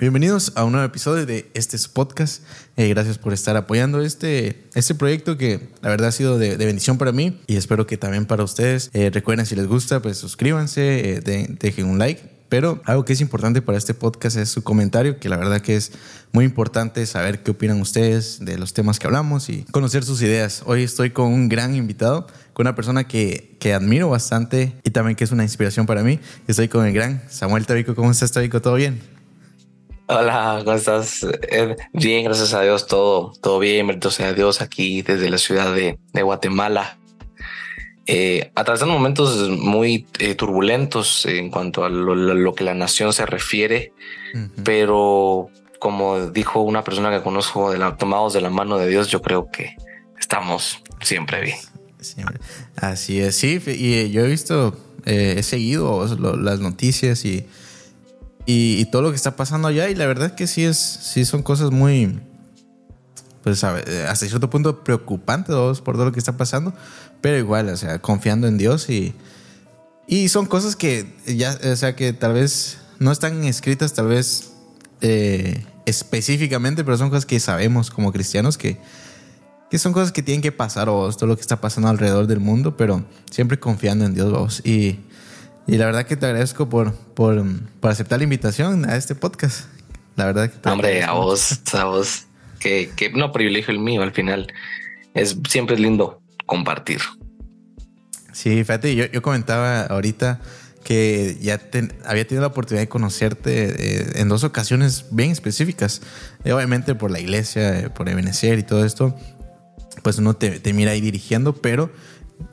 Bienvenidos a un nuevo episodio de este podcast. Eh, gracias por estar apoyando este, este proyecto que la verdad ha sido de, bendición para mí y espero que también para ustedes. Eh, recuerden si les gusta, pues suscríbanse, eh, dejen un like. Pero algo que es importante para este podcast es su comentario, que la verdad que es muy importante saber qué opinan ustedes de los temas que hablamos y conocer sus ideas. Hoy estoy con un gran invitado, con una persona que, que admiro bastante y también que es una inspiración para mí. Estoy con el gran Samuel Tabico. ¿Cómo estás, Tabico? ¿Todo bien? Hola, ¿cómo estás? Eh, bien, gracias a Dios, todo, todo bien, bendito sea Dios, aquí desde la ciudad de, Guatemala. Eh, atravesando momentos muy eh, turbulentos en cuanto a lo, que la nación se refiere, pero como dijo una persona que conozco, de la, tomados de la mano de Dios, yo creo que estamos siempre bien. Así es, sí, y yo he visto, he seguido las noticias y y, todo lo que está pasando allá. Y la verdad es que sí, es, sí son cosas muy, pues hasta cierto punto preocupantes por todo lo que está pasando. Pero igual, o sea, confiando en Dios y, y son cosas que ya, o sea, que tal vez no están escritas, tal vez eh, específicamente, pero son cosas que sabemos como cristianos que, que son cosas que tienen que pasar o todo lo que está pasando alrededor del mundo, pero siempre confiando en Dios, vos. Y y la verdad que te agradezco por, por, por aceptar la invitación a este podcast. La verdad que Hombre, a vos, a vos. Que, que no privilegio el mío al final. Es siempre es lindo compartir. Sí, fíjate, yo, yo comentaba ahorita que ya había tenido la oportunidad de conocerte eh, en dos ocasiones bien específicas. Eh, obviamente por la iglesia, eh, por Ebenecer y todo esto, pues uno te, te mira ahí dirigiendo, pero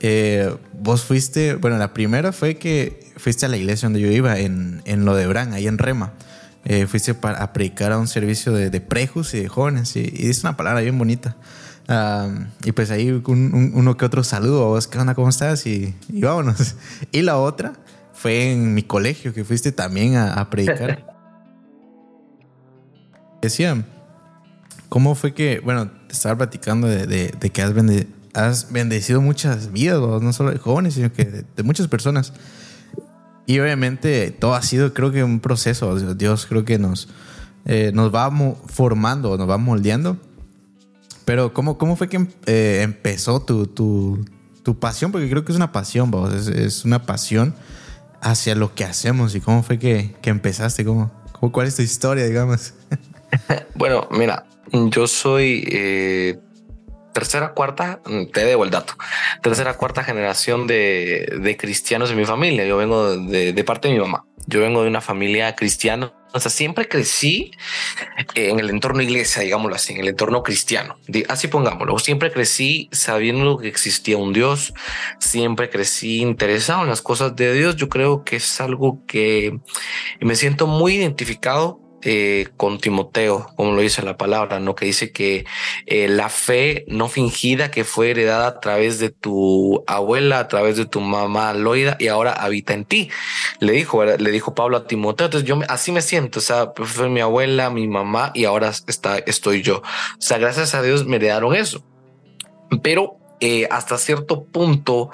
eh, vos fuiste, bueno, la primera fue que fuiste a la iglesia donde yo iba, en, en Lodebran, ahí en Rema. Eh, fuiste para, a predicar a un servicio de, de prejos y de jóvenes, y, y es una palabra bien bonita. y pues ahí uno que otro saludo, vos, ¿qué onda? ¿Cómo estás? Y, y, vámonos. Y la otra fue en mi colegio, que fuiste también a, predicar. Decía, ¿cómo fue que, bueno, te estaba platicando de, de, de que has vendido has bendecido muchas vidas, no solo de jóvenes, sino que de, muchas personas. Y obviamente todo ha sido, creo que, un proceso. Dios creo que nos, eh, nos va formando, nos va moldeando. Pero ¿cómo, cómo fue que eh, empezó tu, tu, tu, pasión? Porque creo que es una pasión, vos. Es, es, una pasión hacia lo que hacemos. ¿Y cómo fue que, que empezaste? ¿Cómo, ¿Cómo, ¿Cuál es tu historia, digamos? bueno, mira, yo soy eh, tercera, cuarta, mm, te debo el dato, tercera, cuarta generación de, cristianos en mi familia. Yo vengo de, parte de mi mamá. Yo vengo de una familia cristiana. O sea, siempre crecí en el entorno iglesia, digámoslo así, en el entorno cristiano. Así pongámoslo. Siempre crecí sabiendo que existía un Dios. Siempre crecí interesado en las cosas de Dios. Yo creo que es algo que me siento muy identificado eh, con Timoteo, como lo dice la palabra, ¿no? Que dice que eh, la fe no fingida que fue heredada a través de tu abuela, a través de tu mamá Loida y ahora habita en ti. Le dijo, le dijo Pablo a Timoteo. Entonces yo así me siento, o sea, fue mi abuela, mi mamá y ahora está, estoy yo. O sea, gracias a Dios me heredaron eso. Pero eh, hasta cierto punto,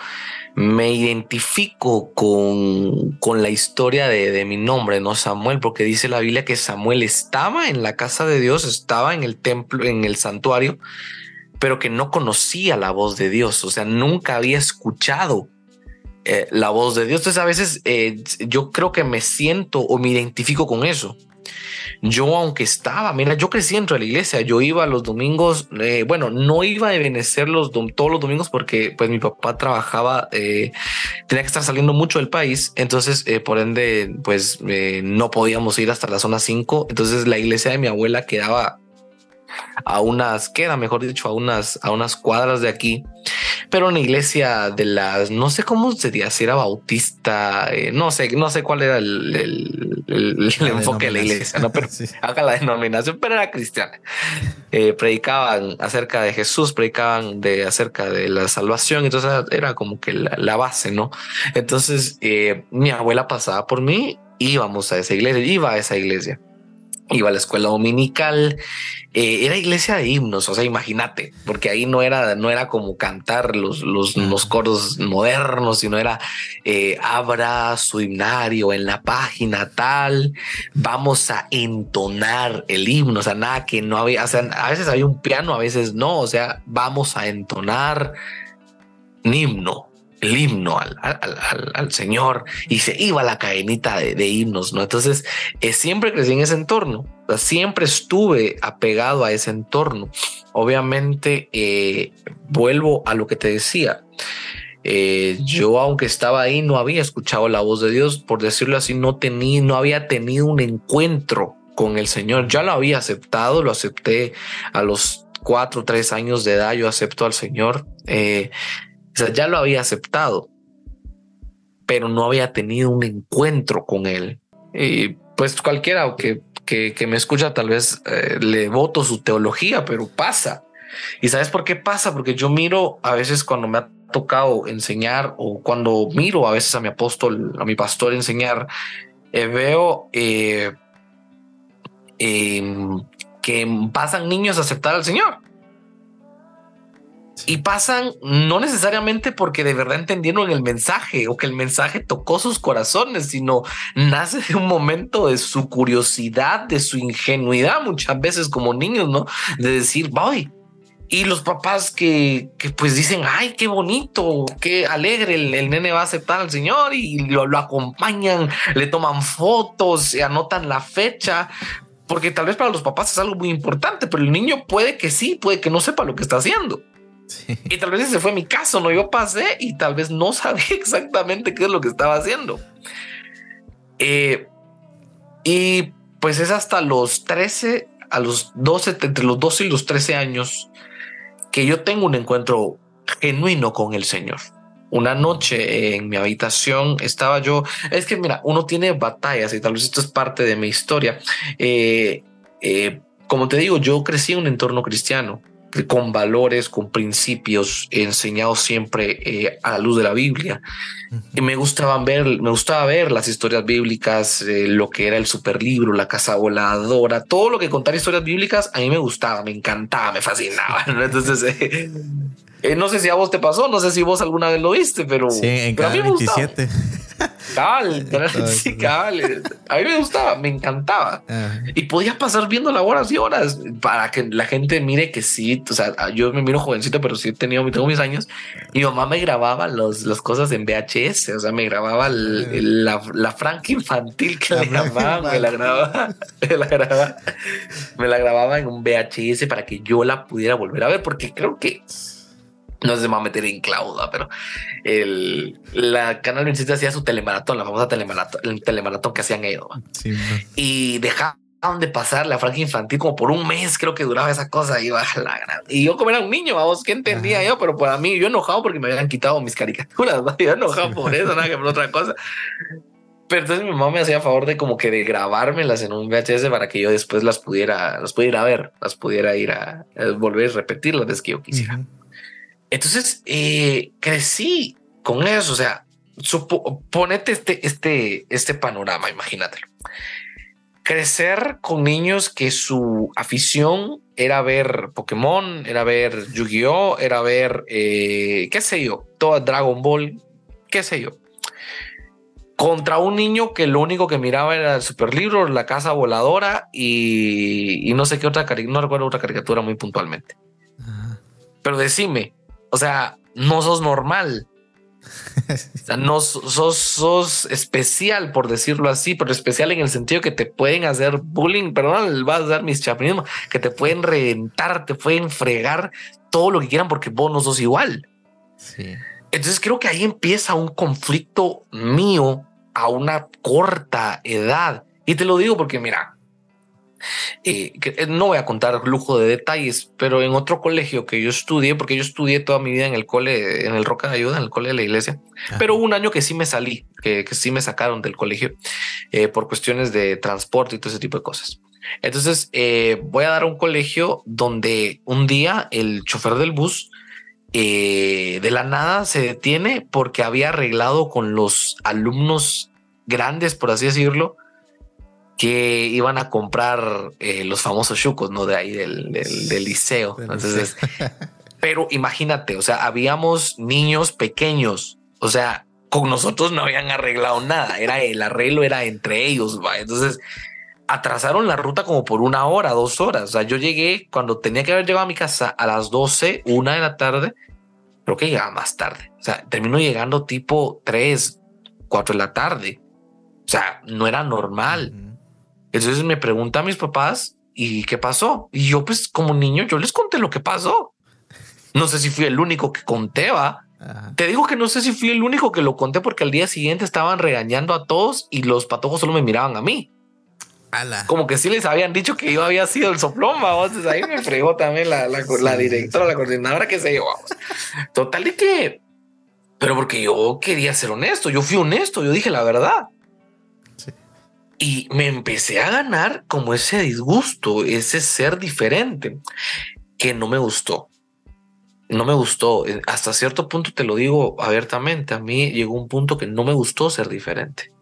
me identifico con, con la historia de, de, mi nombre, no Samuel, porque dice la Biblia que Samuel estaba en la casa de Dios, estaba en el templo, en el santuario, pero que no conocía la voz de Dios, o sea, nunca había escuchado eh, la voz de Dios. Entonces a veces eh, yo creo que me siento o me identifico con eso. Yo, aunque estaba, mira, yo crecí dentro de la iglesia, yo iba los domingos, eh, bueno, no iba a Benecer los todos los domingos porque pues mi papá trabajaba, eh, tenía que estar saliendo mucho del país, entonces eh, por ende pues no podíamos ir hasta la zona 5, entonces la iglesia de mi abuela quedaba a unas, queda mejor dicho, a unas, a unas cuadras de aquí pero una iglesia de las, no sé cómo sería, si era bautista, eh, no sé, no sé cuál era el, el, enfoque de la iglesia, ¿no? pero acá la denominación, pero era cristiana. Eh, predicaban acerca de Jesús, predicaban de acerca de la salvación, entonces era como que la, base, ¿no? Entonces eh, mi abuela pasaba por mí, íbamos a esa iglesia, iba a esa iglesia. Iba a la escuela dominical, eh, era iglesia de himnos, o sea, imagínate, porque ahí no era, no era como cantar los, los, los coros modernos, sino era eh, abra su himnario en la página tal, vamos a entonar el himno, o sea, nada que no había, o sea, a veces había un piano, a veces no, o sea, vamos a entonar un himno el himno al, al, Señor y se iba la cadenita de, himnos, ¿no? Entonces, eh, siempre crecí en ese entorno, siempre estuve apegado a ese entorno. Obviamente, eh, vuelvo a lo que te decía. Eh, yo, aunque estaba ahí, no había escuchado la voz de Dios, por decirlo así, no tenía, no había tenido un encuentro con el Señor. Ya lo había aceptado, lo acepté a los cuatro, tres años de edad, yo acepto al Señor. O sea, ya lo había aceptado, pero no había tenido un encuentro con él. Y pues cualquiera que, que, me escucha tal vez eh, le voto su teología, pero pasa. ¿Y sabes por qué pasa? Porque yo miro a veces cuando me ha tocado enseñar o cuando miro a veces a mi apóstol, a mi pastor enseñar, eh, veo eh, em, que pasan niños a aceptar al Señor. Y pasan no necesariamente porque de verdad entendieron el mensaje o que el mensaje tocó sus corazones, sino nace de un momento de su curiosidad, de su ingenuidad, muchas veces como niños, ¿no? De decir, voy. Y los papás que, que pues dicen, ay, qué bonito, qué alegre, el, nene va a aceptar al Señor y lo, acompañan, le toman fotos, se anotan la fecha, porque tal vez para los papás es algo muy importante, pero el niño puede que sí, puede que no sepa lo que está haciendo. Y tal vez ese fue mi caso, ¿no? Yo pasé y tal vez no sabía exactamente qué es lo que estaba haciendo. Eh, y pues es hasta los 13, a los 12, entre los 12 y los 13 años, que yo tengo un encuentro genuino con el Señor. Una noche en mi habitación estaba yo, es que mira, uno tiene batallas y tal vez esto es parte de mi historia. Eh, eh, como te digo, yo crecí en un entorno cristiano con valores, con principios enseñados siempre eh, a la luz de la Biblia. Y me gustaba ver, me gustaba ver las historias bíblicas, eh, lo que era el superlibro, la casa voladora, todo lo que contar historias bíblicas a mí me gustaba, me encantaba, me fascinaba. Entonces, eh, no sé si a vos te pasó, no sé si vos alguna vez lo viste, pero, sí, en pero a mí me 27. Cabal, sí, cabal. A mí me gustaba, me encantaba. Y podía pasar viendo las horas y horas para que la gente mire que sí. O sea, yo me miro jovencito, pero sí he tenido, tengo mis años. Y mi mamá me grababa los, las cosas en VHS. O sea, me grababa la, la franca infantil que le llamaban. Me la grababa, me la grababa, me la grababa en un VHS para que yo la pudiera volver a ver, porque creo que no sé si me va a meter en clauda, pero el, la Canal 27 hacía su telemaratón, la famosa telemaratón, el telemaratón que hacían ellos. y dejaban de pasar la franja infantil como por un mes, creo que duraba esa cosa. Y, y yo como era un niño, vamos, ¿qué entendía yo? Pero para mí, yo enojado porque me habían quitado mis caricaturas, yo enojado por eso, nada que por otra cosa. Pero entonces mi mamá me hacía favor de como que de grabármelas en un VHS para que yo después las pudiera, las pudiera ver, las pudiera ir a, volver a repetir las veces que yo quisiera. Entonces eh, crecí con eso. O sea, ponete este, este, este panorama, imagínatelo. Crecer con niños que su afición era ver Pokémon, era ver Yu-Gi-Oh, era ver, eh, qué sé yo, toda Dragon Ball, qué sé yo. Contra un niño que lo único que miraba era el super libro, la casa voladora y, no sé qué otra, no recuerdo otra caricatura muy puntualmente. Pero decime, o sea, no sos normal. o sea, no sos, sos especial, por decirlo así, pero especial en el sentido que te pueden hacer bullying, perdón, vas a dar mis chapinismos, que te pueden reventar, te pueden fregar todo lo que quieran porque vos no sos igual. Entonces creo que ahí empieza un conflicto mío a una corta edad. Y te lo digo porque, mira, eh, eh, no voy a contar lujo de detalles, pero en otro colegio que yo estudié, porque yo estudié toda mi vida en el cole, en el Roca de Ayuda, en el cole de la iglesia, pero un año que sí me salí, que, sí me sacaron del colegio eh, por cuestiones de transporte y todo ese tipo de cosas. Entonces voy a dar un colegio donde un día el chofer del bus de la nada se detiene porque había arreglado con los alumnos grandes, por así decirlo, que iban a comprar eh, los famosos chucos, ¿no? De ahí del, del, liceo. Entonces, pero imagínate, o sea, habíamos niños pequeños, o sea, con nosotros no habían arreglado nada, era el arreglo era entre ellos, ¿va? Entonces, atrasaron la ruta como por una hora, dos horas. O sea, yo llegué cuando tenía que haber llegado a mi casa a las 12, una de la tarde, creo que llegaba más tarde. O sea, terminó llegando tipo 3, 4 de la tarde. O sea, no era normal. Entonces me pregunta a mis papás, ¿y qué pasó? Y yo, pues como niño, yo les conté lo que pasó. No sé si fui el único que conté, va. Te digo que no sé si fui el único que lo conté porque al día siguiente estaban regañando a todos y los patojos solo me miraban a mí. Como que sí les habían dicho que yo había sido el soplón, vamos. ahí me fregó también la, la, directora, la coordinadora, que se yo, vamos. Total de que, pero porque yo quería ser honesto, yo fui honesto, yo dije la verdad. Y me empecé a ganar como ese disgusto, ese ser diferente, que no me gustó. No me gustó. Hasta cierto punto te lo digo abiertamente. A mí llegó un punto que no me gustó ser diferente.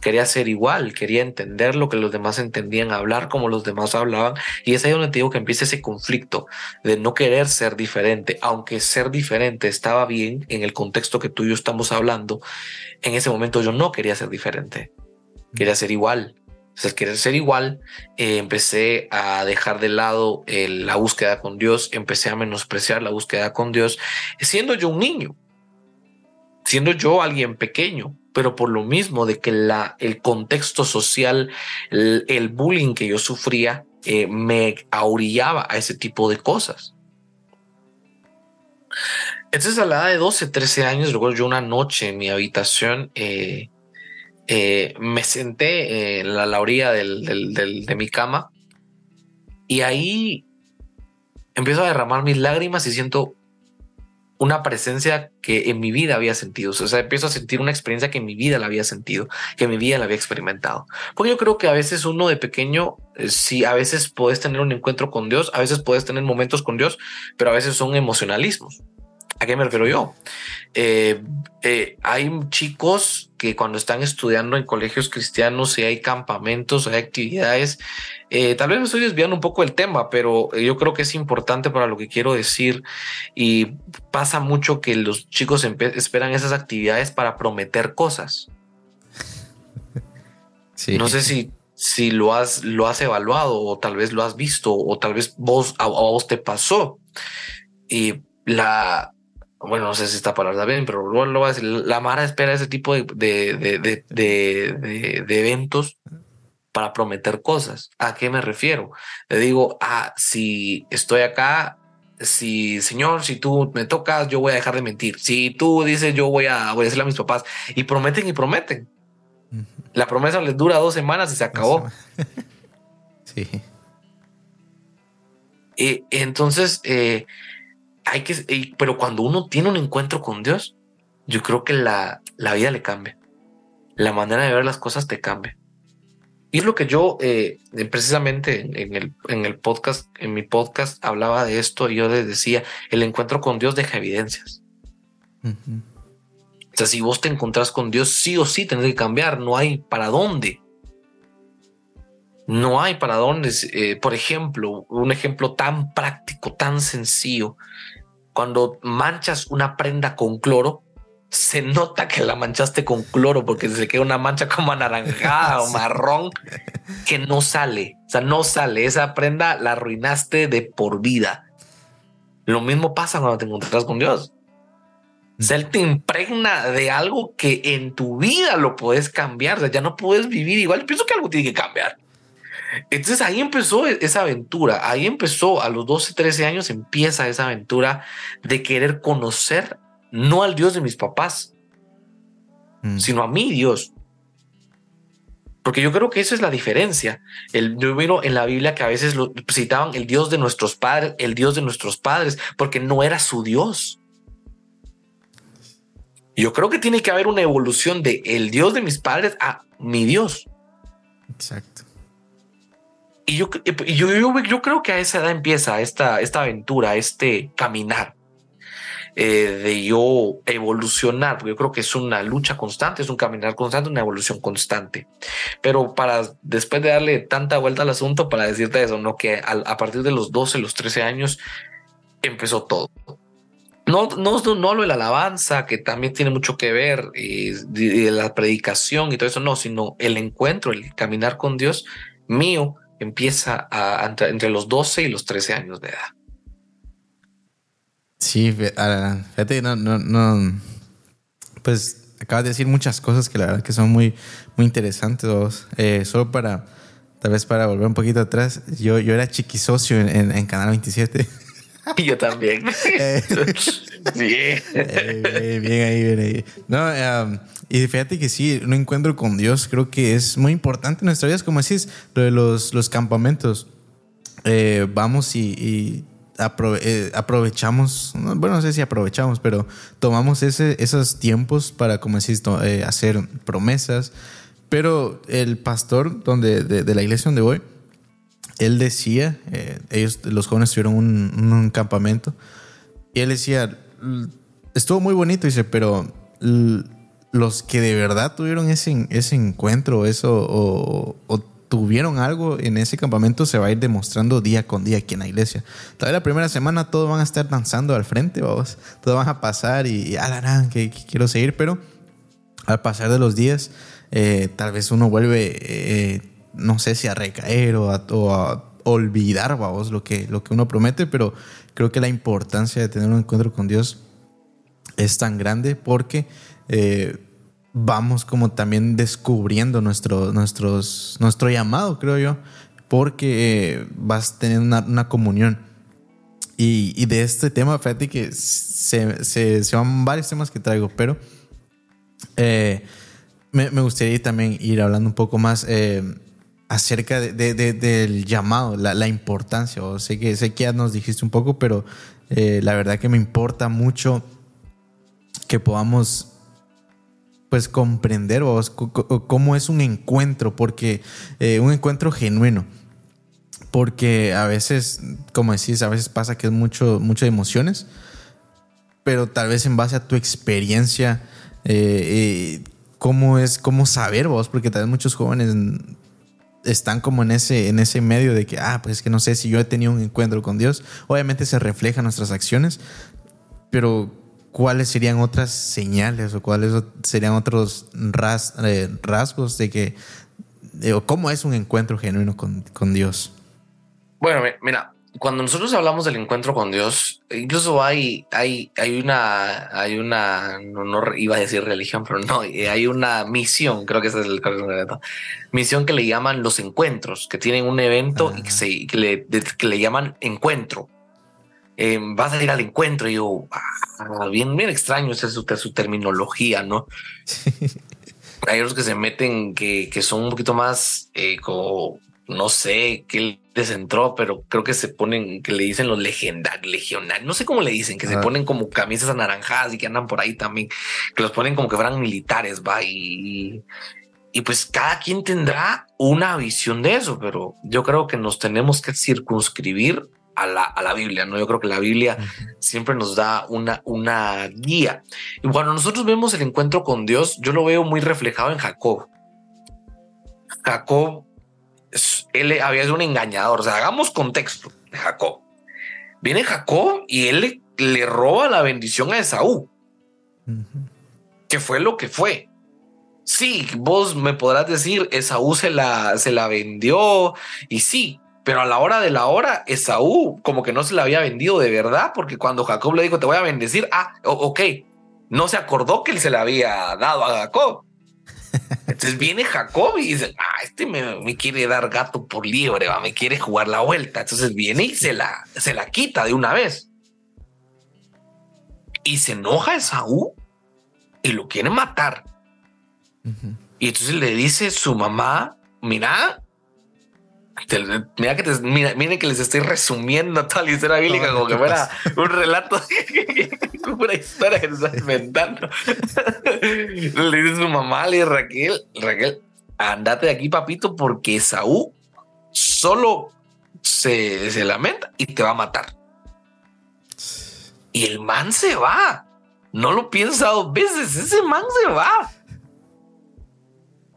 Quería ser igual, quería entender lo que los demás entendían, hablar como los demás hablaban. Y es ahí donde te digo que empieza ese conflicto de no querer ser diferente, aunque ser diferente estaba bien en el contexto que tú y yo estamos hablando. En ese momento yo no quería ser diferente quería ser igual. O sea, querer ser igual, eh, empecé a dejar de lado la búsqueda con Dios, empecé a menospreciar la búsqueda con Dios, siendo yo un niño, siendo yo alguien pequeño, pero por lo mismo de que el contexto social, el, bullying que yo sufría, eh, me ahorillaba a ese tipo de cosas. Entonces a la edad de 12, 13 años, recuerdo yo una noche en mi habitación, eh, eh, me senté en la, orilla de mi cama y ahí empiezo a derramar mis lágrimas y siento una presencia que en mi vida había sentido. O sea, empiezo a sentir una experiencia que en mi vida la había sentido, que en mi vida la había experimentado. Porque yo creo que a veces uno de pequeño, eh, sí, a veces puedes tener un encuentro con Dios, a veces puedes tener momentos con Dios, pero a veces son emocionalismos. ¿A qué me refiero yo? Eh, eh, hay chicos que cuando están estudiando en colegios cristianos y hay campamentos, hay actividades, eh, tal vez me estoy desviando un poco del tema, pero yo creo que es importante para lo que quiero decir y pasa mucho que los chicos esperan esas actividades para prometer cosas. No sé si, si lo, has, lo has evaluado o tal vez lo has visto o tal vez vos, a vos te pasó. Y la, bueno, no sé si esta palabra bien, pero luego lo voy a decir, la Mara espera ese tipo de, de, de, eventos para prometer cosas. ¿A qué me refiero? Le digo, ah, si estoy acá, si señor, si tú me tocas, yo voy a dejar de mentir. Si tú dices, yo voy a, voy a decirle a mis papás y prometen y prometen. La promesa les dura dos semanas y se acabó. sí. Y entonces, eh, hay que, pero cuando uno tiene un encuentro con Dios, yo creo que la, la vida le cambia. La manera de ver las cosas te cambia. Y es lo que yo eh, precisamente en el, en el podcast, en mi podcast hablaba de esto y yo les decía, el encuentro con Dios deja evidencias. O sea, si vos te encontrás con Dios, sí o sí tenés que cambiar, no hay para dónde. No hay para dónde. Eh, por ejemplo, un ejemplo tan práctico, tan sencillo cuando manchas una prenda con cloro, se nota que la manchaste con cloro porque se queda una mancha como anaranjada o marrón que no sale. O sea, no sale. Esa prenda la arruinaste de por vida. Lo mismo pasa cuando te encuentras con Dios. O sea, Él te impregna de algo que en tu vida lo puedes cambiar. O sea, ya no puedes vivir igual. Pienso que algo tiene que cambiar. Entonces ahí empezó e-, esa aventura, ahí empezó a los 12, 13 años, empieza esa aventura de querer conocer no al Dios de mis papás, mm. sino a mi Dios. Porque yo creo que esa es la diferencia. El, yo miro en la Biblia que a veces lo citaban el Dios de nuestros padres, el Dios de nuestros padres, porque no era su Dios. Yo creo que tiene que haber una evolución de el Dios de mis padres a mi Dios. Exacto. Y yo, yo, yo, creo que a esa edad empieza esta, esta aventura, este caminar. eh, de yo evolucionar, porque yo creo que es una lucha constante, es un caminar constante, una evolución constante. Pero para después de darle tanta vuelta al asunto, para decirte eso, ¿no? que a, partir de los 12, los 13 años empezó todo. No, no, no lo de la alabanza, que también tiene mucho que ver, y, de la predicación y todo eso, no, sino el encuentro, el caminar con Dios mío empieza a, entre los 12 y los 13 años de edad. Sí, fíjate, no, no, no, pues acabas de decir muchas cosas que la verdad que son muy, muy interesantes. Eh, solo para, tal vez para volver un poquito atrás, yo, yo era chiquisocio en, en, Canal 27. Y yo también. Eh, bien. Eh, bien ahí, bien ahí. No, y fíjate que sí, un encuentro con Dios creo que es muy importante en nuestra vida, como decís, lo de los, los campamentos. vamos y eh, aprovechamos, bueno, no sé si aprovechamos, pero tomamos ese, esos tiempos para, como decís, eh, hacer promesas. Pero el pastor donde, de, la iglesia donde voy, él decía, eh, ellos, los jóvenes tuvieron un, campamento, y él decía, estuvo muy bonito, dice, pero los que de verdad tuvieron ese, ese encuentro, eso, o, o tuvieron algo en ese campamento se va a ir demostrando día con día aquí en la iglesia. Tal vez la primera semana todos van a estar danzando al frente, vamos. Todos van a pasar y, alarán, que, quiero seguir, pero al pasar de los días, eh, tal vez uno vuelve, eh, no sé si a recaer o a, olvidar, vamos, lo que, lo que uno promete, pero creo que la importancia de tener un encuentro con Dios es tan grande porque eh, vamos como también descubriendo nuestro, nuestros, nuestro llamado, creo yo, porque eh, vas teniendo una, comunión. Y, de este tema, fíjate que se, se, van varios temas que traigo, pero eh, me, gustaría también ir hablando un poco más eh, acerca de, del llamado, la, importancia. O sé, que, sé que ya nos dijiste un poco, pero la verdad que me importa mucho que podamos pues comprender cómo es un encuentro, porque eh, un encuentro genuino. Porque a veces, como decís, a veces pasa que es mucho, mucho emociones, pero tal vez en base a tu experiencia, eh, eh, cómo es, cómo saber vos, porque tal vez muchos jóvenes están como en ese, en ese medio de que, ah, pues es que no sé si yo he tenido un encuentro con Dios. Obviamente se refleja en nuestras acciones, pero cuáles serían otras señales o cuáles serían otros eh, rasgos de que, o cómo es un encuentro genuino con, con, Dios. Bueno, mira, cuando nosotros hablamos del encuentro con Dios, incluso hay, hay, hay una, hay una, no, iba a decir religión, pero no, hay una misión, creo que ese es el misión que le llaman los encuentros, que tienen un evento y que, se, que, le, que le llaman encuentro. Eh, vas a ir al encuentro. Y yo, ah, bien, bien extraño esa es su, terminología, ¿no? Hay otros que se meten que, que son un poquito más eh, como, no sé qué les entró, pero creo que se ponen, que le dicen los legendarios, legionarios, no sé cómo le dicen, que se ponen como camisas anaranjadas y que andan por ahí también, que los ponen como que fueran militares, va, y, y pues cada quien tendrá una visión de eso, pero yo creo que nos tenemos que circunscribir a la, a la, Biblia, ¿no? Yo creo que la Biblia siempre nos da una, una guía. Y cuando nosotros vemos el encuentro con Dios, yo lo veo muy reflejado en Jacob. Jacob, él había sido un engañador. O sea, hagamos contexto de Jacob. Viene Jacob y él le, roba la bendición a Esaú, que fue lo que fue. Sí, vos me podrás decir, Esaú se la, se la vendió y sí, pero a la hora de la hora, Esaú como que no se la había vendido de verdad, porque cuando Jacob le dijo, te voy a bendecir, ah, ok, no se acordó que él se la había dado a Jacob. Entonces viene Jacob y dice, ah, este me, quiere dar gato por liebre, ¿va? me quiere jugar la vuelta. Entonces viene y se la, se la quita de una vez. Y se enoja Esaú y lo quiere matar. Y entonces le dice su mamá, mira, mira que te, mira, miren que les estoy resumiendo toda la historia bíblica como que fuera un relato, una historia que se está inventando. le dice su mamá, le dice Raquel, Raquel, andate de aquí, papito, porque Saúl solo se, se lamenta y te va a matar. Y el man se va. No lo piensa dos veces. Ese man se va.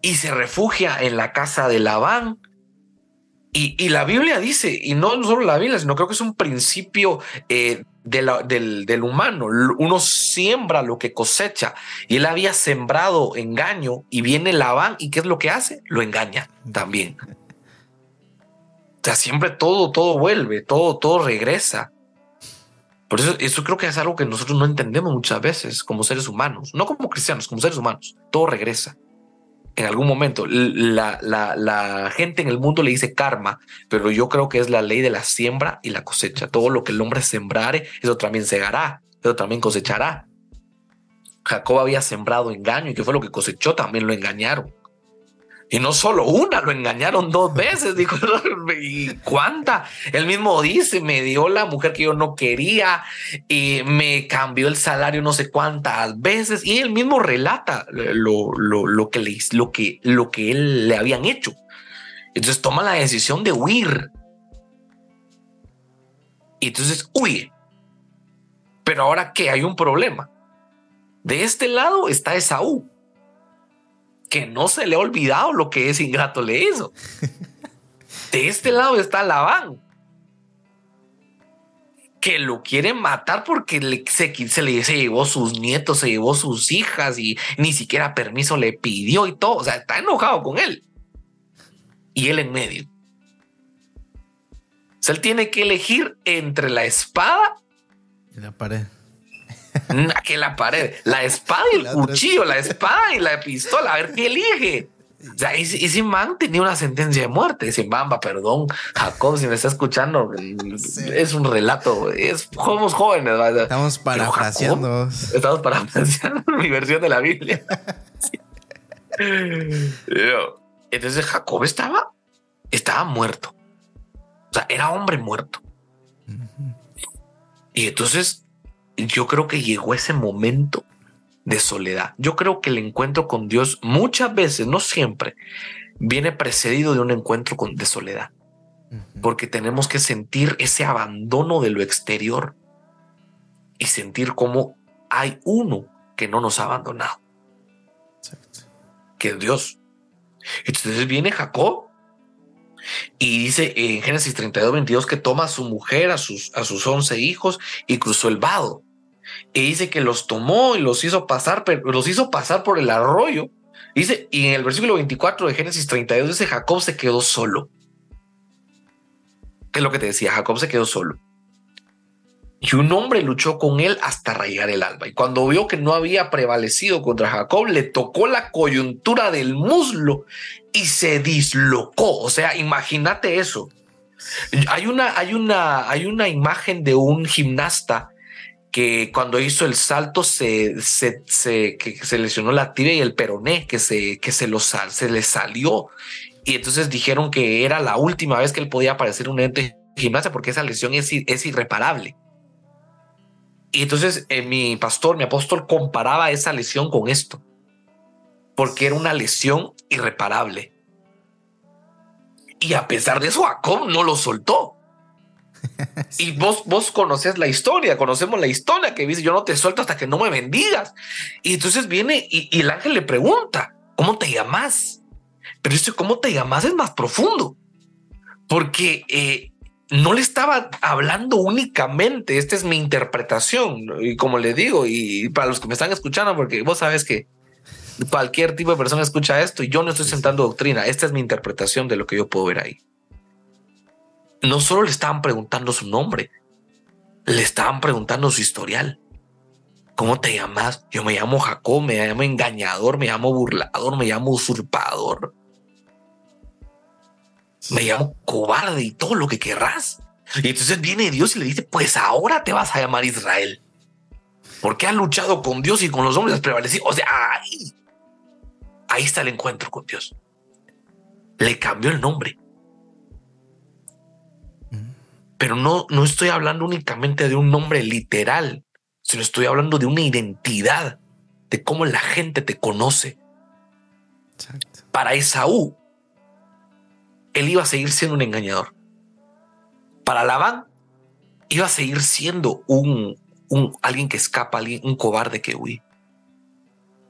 Y se refugia en la casa de Labán. Y, la Biblia dice, y no solo la Biblia, sino creo que es un principio eh, del, del, humano. Uno siembra lo que cosecha. Y él había sembrado engaño y viene Labán y ¿qué es lo que hace? Lo engaña también. O sea, siempre todo, todo vuelve, todo, todo regresa. Por eso, eso creo que es algo que nosotros no entendemos muchas veces como seres humanos, no como cristianos, como seres humanos. Todo regresa. En algún momento, la, la, gente en el mundo le dice karma, pero yo creo que es la ley de la siembra y la cosecha. Todo lo que el hombre sembrare, eso también segará, eso también cosechará. Jacob había sembrado engaño y que fue lo que cosechó, también lo engañaron. Y no solo una, lo engañaron dos veces. Dijo, ¿y cuánta? Él mismo dice, me dio la mujer que yo no quería y me cambió el salario no sé cuántas veces. Y él mismo relata lo, lo, lo que, le, lo, que, lo que él le habían hecho. Entonces toma la decisión de huir. Y entonces huye. Pero ahora que hay un problema. De este lado está Esaú que no se le ha olvidado lo que ese ingrato le hizo. De este lado está Labán, que lo quiere matar porque le, se, se, le se llevó sus nietos, se llevó sus hijas y ni siquiera permiso le pidió y todo. O sea, está enojado con él. Y él en medio. O sea, él tiene que elegir entre la espada y la pared que la pared, la espada y el cuchillo, la espada y la pistola, a ver qué elige. O sea, ese, man tenía una sentencia de muerte. Ese Bamba, perdón, Jacob, si me está escuchando, es un relato. Es, somos jóvenes. Estamos parafraseando. estamos parafraseando mi versión de la Biblia. Entonces Jacob estaba, estaba muerto. O sea, era hombre muerto. Y entonces yo creo que llegó ese momento de soledad. Yo creo que el encuentro con Dios muchas veces, no siempre, viene precedido de un encuentro con, de soledad. Porque tenemos que sentir ese abandono de lo exterior y sentir como hay uno que no nos ha abandonado. Que es Dios. Entonces viene Jacob y dice en Génesis 32, 22 que toma a su mujer, a sus, a sus 11 hijos y cruzó el vado y dice que los tomó y los hizo pasar, pero los hizo pasar por el arroyo. Dice, y en el versículo 24 de Génesis 32 dice, Jacob se quedó solo. ¿Qué es lo que te decía? Jacob se quedó solo. Y un hombre luchó con él hasta rayar el alba. Y cuando vio que no había prevalecido contra Jacob, le tocó la coyuntura del muslo y se dislocó. O sea, imagínate eso. Hay una, hay una, hay una imagen de un gimnasta que cuando hizo el salto se, se, se, lesionó la tibia y el peroné, que se, que se, le salió. Y entonces dijeron que era la última vez que él podía aparecer en un ente de gimnasia porque esa lesión es, es irreparable. Y entonces eh, mi pastor, mi apóstol, comparaba esa lesión con esto, porque era una lesión irreparable. Y a pesar de eso, Jacob no lo soltó. Y vos, vos conoces la historia, conocemos la historia que dice, yo no te suelto hasta que no me bendigas. Y entonces viene y, el ángel le pregunta, ¿cómo te llamas? Pero este ¿cómo te llamas? es más profundo, porque eh, no le estaba hablando únicamente, esta es mi interpretación, y como le digo, y para los que me están escuchando, porque vos sabes que cualquier tipo de persona escucha esto y yo no estoy sentando doctrina, esta es mi interpretación de lo que yo puedo ver ahí no solo le estaban preguntando su nombre, le estaban preguntando su historial. ¿Cómo te llamas? Yo me llamo Jacob, me llamo engañador, me llamo burlador, me llamo usurpador. Me llamo cobarde y todo lo que querrás. Y entonces viene Dios y le dice, pues ahora te vas a llamar Israel. Porque has luchado con Dios y con los hombres has prevalecido. O sea, ahí, ahí está el encuentro con Dios. Le cambió el nombre. Pero no, no estoy hablando únicamente de un nombre literal, sino estoy hablando de una identidad, de cómo la gente te conoce. Para Esaú, él iba a seguir siendo un engañador. Para Labán, iba a seguir siendo un, un, alguien que escapa, alguien, un cobarde que huye.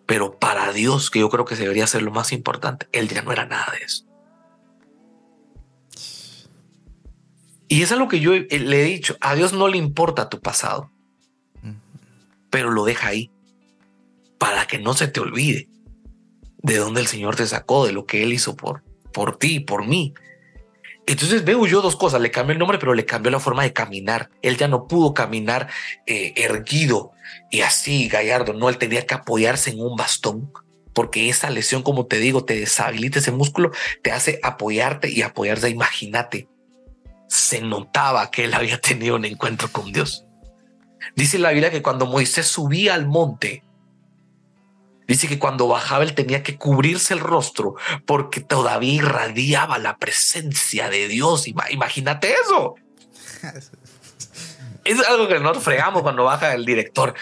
Pero para Dios, que yo creo que debería ser lo más importante, él ya no era nada de eso. Y es algo que yo eh, le he dicho, a Dios no le importa tu pasado, pero lo deja ahí para que no se te olvide de dónde el Señor te sacó, de lo que Él hizo por, por ti, por mí. Entonces veo yo dos cosas, le cambió el nombre, pero le cambió la forma de caminar. Él ya no pudo caminar eh, erguido y así, gallardo, no, él tenía que apoyarse en un bastón, porque esa lesión, como te digo, te deshabilita ese músculo, te hace apoyarte y apoyarse. Imagínate, se notaba que él había tenido un encuentro con Dios. Dice la Biblia que cuando Moisés subía al monte, dice que cuando bajaba él tenía que cubrirse el rostro porque todavía irradiaba la presencia de Dios. Imagínate eso. Es algo que nos fregamos cuando baja el director.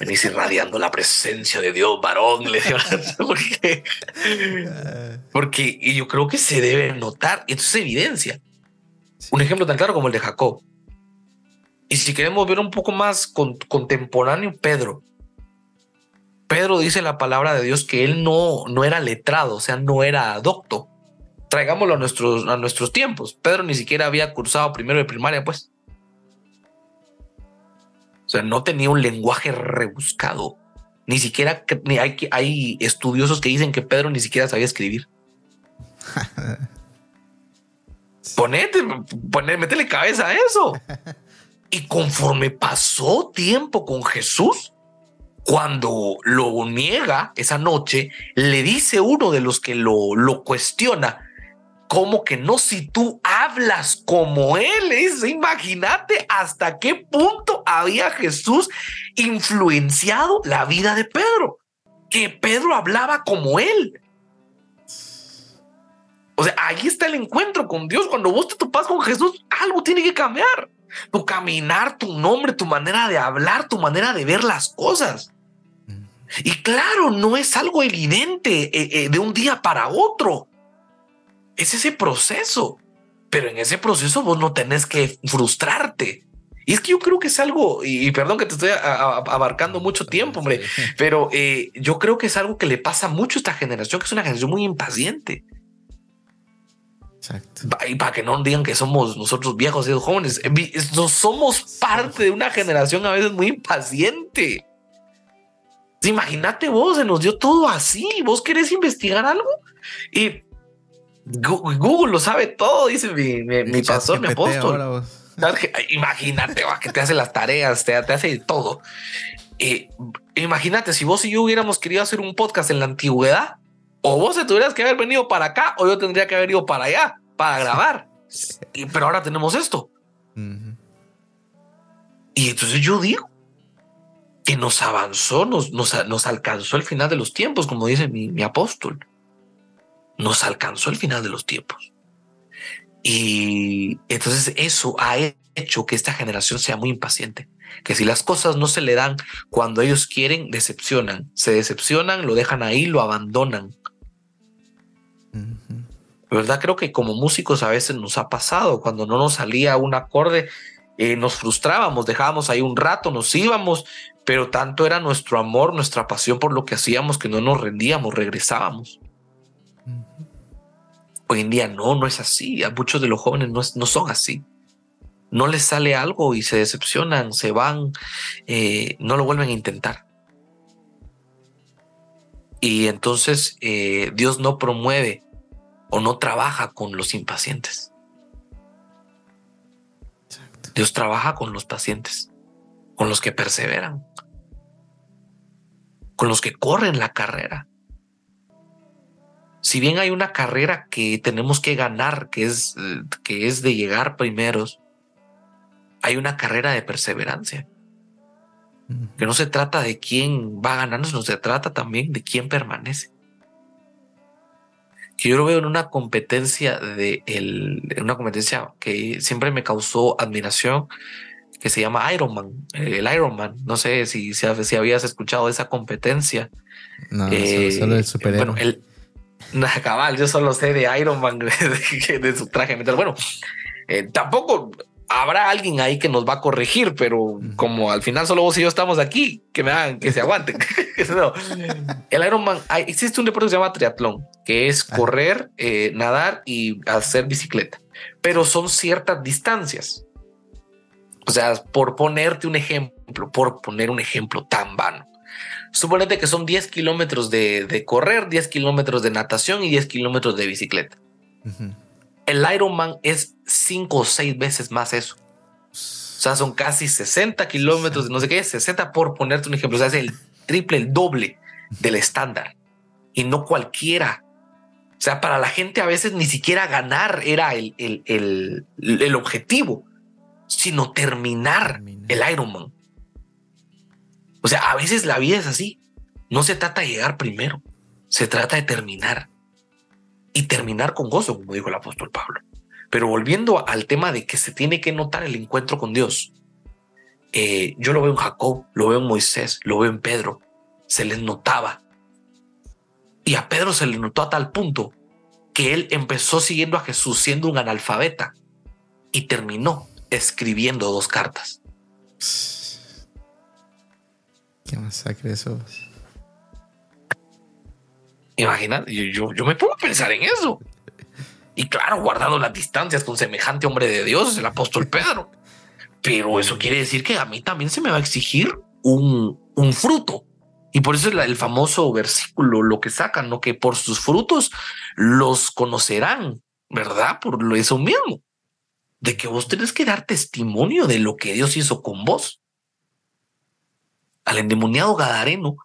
Venís irradiando la presencia de Dios, varón. Le porque, porque yo creo que se debe notar. Esto es evidencia. Un ejemplo tan claro como el de Jacob. Y si queremos ver un poco más contemporáneo, Pedro. Pedro dice la palabra de Dios que él no, no era letrado, o sea, no era docto. Traigámoslo a nuestros, a nuestros tiempos. Pedro ni siquiera había cursado primero de primaria, pues. O sea, no tenía un lenguaje rebuscado. Ni siquiera ni hay, hay estudiosos que dicen que Pedro ni siquiera sabía escribir. Ponete, ponete, métele cabeza a eso. Y conforme pasó tiempo con Jesús, cuando lo niega esa noche, le dice uno de los que lo, lo cuestiona, como que no si tú hablas como él? Es, imagínate hasta qué punto había Jesús influenciado la vida de Pedro, que Pedro hablaba como él. O sea, ahí está el encuentro con Dios. Cuando vos te topas con Jesús, algo tiene que cambiar tu caminar, tu nombre, tu manera de hablar, tu manera de ver las cosas. Y claro, no es algo evidente eh, eh, de un día para otro. Es ese proceso. Pero en ese proceso vos no tenés que frustrarte. Y es que yo creo que es algo, y, perdón que te estoy abarcando mucho tiempo, hombre, pero eh, yo creo que es algo que le pasa mucho a esta generación, que es una generación muy impaciente. Exacto. Y para que no digan que somos nosotros viejos y jóvenes, eh, somos parte de una generación a veces muy impaciente. Imagínate vos, se nos dio todo así. Vos querés investigar algo y Google lo sabe todo, dice mi, pastor, mi apóstol. Imagínate que te hace las tareas, te, hace todo. Eh, imagínate si vos y yo hubiéramos querido hacer un podcast en la antigüedad, o vos te tuvieras que haber venido para acá o yo tendría que haber ido para allá para grabar. Y, pero ahora tenemos esto. Y entonces yo digo que nos avanzó, nos, nos, alcanzó el final de los tiempos, como dice mi, mi apóstol. Nos alcanzó el final de los tiempos. Y entonces eso ha hecho que esta generación sea muy impaciente. Que si las cosas no se le dan cuando ellos quieren, decepcionan. Se decepcionan, lo dejan ahí, lo abandonan. ¿Verdad? Creo que como músicos a veces nos ha pasado, cuando no nos salía un acorde, eh, nos frustrábamos, dejábamos ahí un rato, nos íbamos, pero tanto era nuestro amor, nuestra pasión por lo que hacíamos que no nos rendíamos, regresábamos. Hoy en día no, no es así. A muchos de los jóvenes no, no son así. No les sale algo y se decepcionan, se van, eh, no lo vuelven a intentar. Y entonces eh, Dios no promueve o no trabaja con los impacientes. Dios trabaja con los pacientes, con los que perseveran, con los que corren la carrera. Si bien hay una carrera que tenemos que ganar, que es, que es de llegar primeros, hay una carrera de perseverancia. Que no se trata de quién va ganando, sino se trata también de quién permanece. Que yo lo veo en una competencia de el, una competencia que siempre me causó admiración, que se llama Ironman, el Ironman. No sé si, si, habías escuchado esa competencia. No, solo, el eh, superhéroe. Bueno, el cabal, yo solo sé de Ironman, de, de su traje Bueno, eh, tampoco habrá alguien ahí que nos va a corregir, pero como al final solo vos y yo estamos aquí, que me hagan, que se aguanten. El Ironman, hay, existe un deporte que se llama triatlón, que es correr, eh, nadar y hacer bicicleta, pero son ciertas distancias. O sea, por ponerte un ejemplo, por poner un ejemplo tan vano. Suponete que son 10 kilómetros de, correr, 10 kilómetros de natación y 10 kilómetros de bicicleta. El Ironman es 5 o 6 veces más eso. O sea, son casi 60 kilómetros, no sé qué, 60 por ponerte un ejemplo. O sea, es el triple, el doble del estándar. Y no cualquiera. O sea, para la gente a veces ni siquiera ganar era el, el, objetivo, sino terminar el Ironman. O sea, a veces la vida es así. No se trata de llegar primero, se trata de terminar. Y terminar con gozo, como dijo el apóstol Pablo. Pero volviendo al tema de que se tiene que notar el encuentro con Dios, eh, yo lo veo en Jacob, lo veo en Moisés, lo veo en Pedro, se les notaba. Y a Pedro se le notó a tal punto que él empezó siguiendo a Jesús siendo un analfabeta y terminó escribiendo dos cartas. Qué masacre eso. Imagina, yo, yo, me puedo pensar en eso. Y claro, guardando las distancias con semejante hombre de Dios, el apóstol Pedro. Pero eso quiere decir que a mí también se me va a exigir un, un fruto. Y por eso es el famoso versículo, lo que sacan, ¿no? Que por sus frutos los conocerán, ¿verdad? Por eso mismo, de que vos tenés que dar testimonio de lo que Dios hizo con vos al endemoniado Gadareno,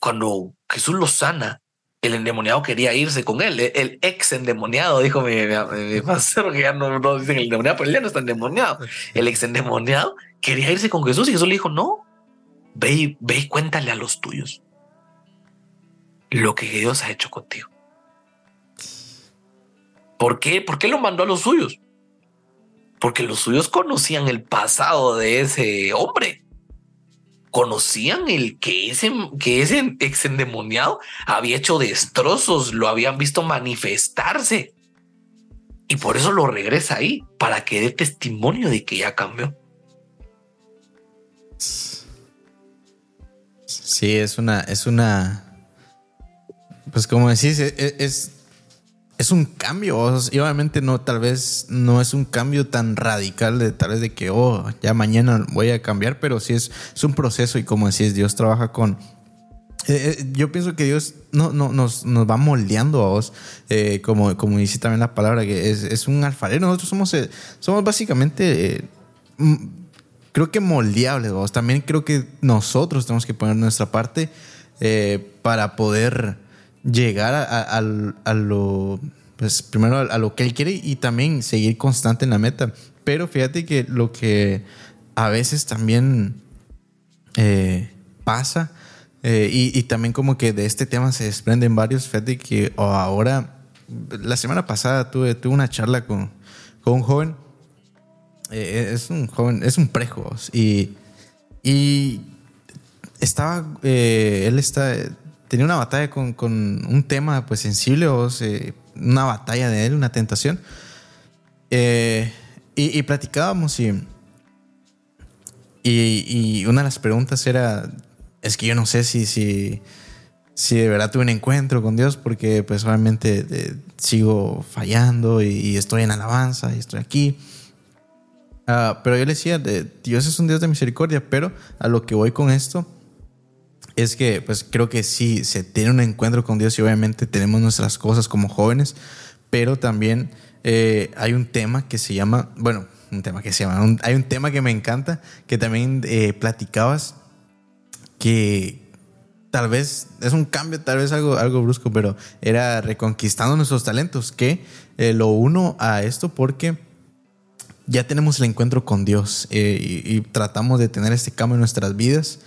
cuando Jesús lo sana, el endemoniado quería irse con él. El ex endemoniado, dijo mi, mi, pastor, que ya no, no, dicen el endemoniado, pero él ya no está endemoniado. El ex endemoniado quería irse con Jesús y Jesús le dijo, no, ve y, ve y cuéntale a los tuyos lo que Dios ha hecho contigo. ¿Por qué? ¿Por qué lo mandó a los suyos? Porque los suyos conocían el pasado de ese hombre conocían el que ese, que ese ex endemoniado había hecho destrozos, lo habían visto manifestarse. Y por eso lo regresa ahí, para que dé testimonio de que ya cambió. Sí, es una, es una, pues como decís, e, e, es es un cambio. Y obviamente no, tal vez no es un cambio tan radical de tal vez de que, oh, ya mañana voy a cambiar, pero sí es, es un proceso y como decís, Dios trabaja con... Eh, eh, yo pienso que Dios no, no, nos, nos va moldeando a vos, eh, como, como dice también la palabra, que es, es un alfarero. Nosotros somos, somos básicamente, creo que moldeables, vos. También creo que nosotros tenemos que poner nuestra parte para poder llegar a, lo, pues primero a, lo que él quiere y también seguir constante en la meta. Pero fíjate que lo que a veces también eh, pasa, eh, y, también como que de este tema se desprenden varios, fíjate que ahora, la semana pasada tuve, tuve una charla con, con un joven, eh, es un joven, es un prejo, y, y estaba, él está tenía una batalla con, un tema pues sensible o una batalla de él, una tentación. Eh, y, platicábamos y, y, una de las preguntas era, es que yo no sé si, si, si de verdad tuve un encuentro con Dios porque pues obviamente eh, sigo fallando y, estoy en alabanza y estoy aquí. Ah, pero yo le decía, Dios es un Dios de misericordia, pero a lo que voy con esto es que pues creo que sí, se tiene un encuentro con Dios y obviamente tenemos nuestras cosas como jóvenes, pero también eh, hay un tema que se llama, bueno, un tema que se llama, hay un tema que me encanta, que también eh, platicabas, que tal vez es un cambio, tal vez algo, algo brusco, pero era reconquistando nuestros talentos, que eh, lo uno a esto porque ya tenemos el encuentro con Dios y, tratamos de tener este cambio en nuestras vidas.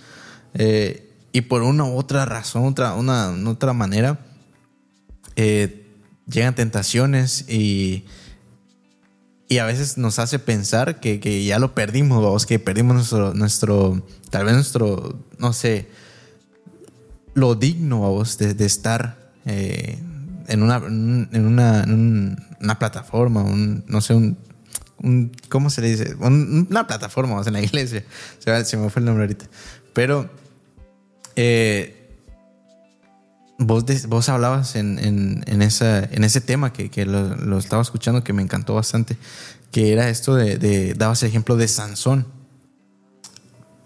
Eh, y por una u otra razón, otra, una, otra manera, eh, llegan tentaciones y, y a veces nos hace pensar que, ya lo perdimos, que perdimos nuestro, nuestro, tal vez nuestro, no sé, lo digno, vos, de, de estar eh, en, una, en, una, una plataforma, un, no sé, un, ¿cómo se le dice? una plataforma en la iglesia. Se, me fue el nombre ahorita. Pero eh, vos, vos hablabas en, esa, en ese tema que, lo, estaba escuchando que me encantó bastante, que era esto de, de dabas el ejemplo de Sansón.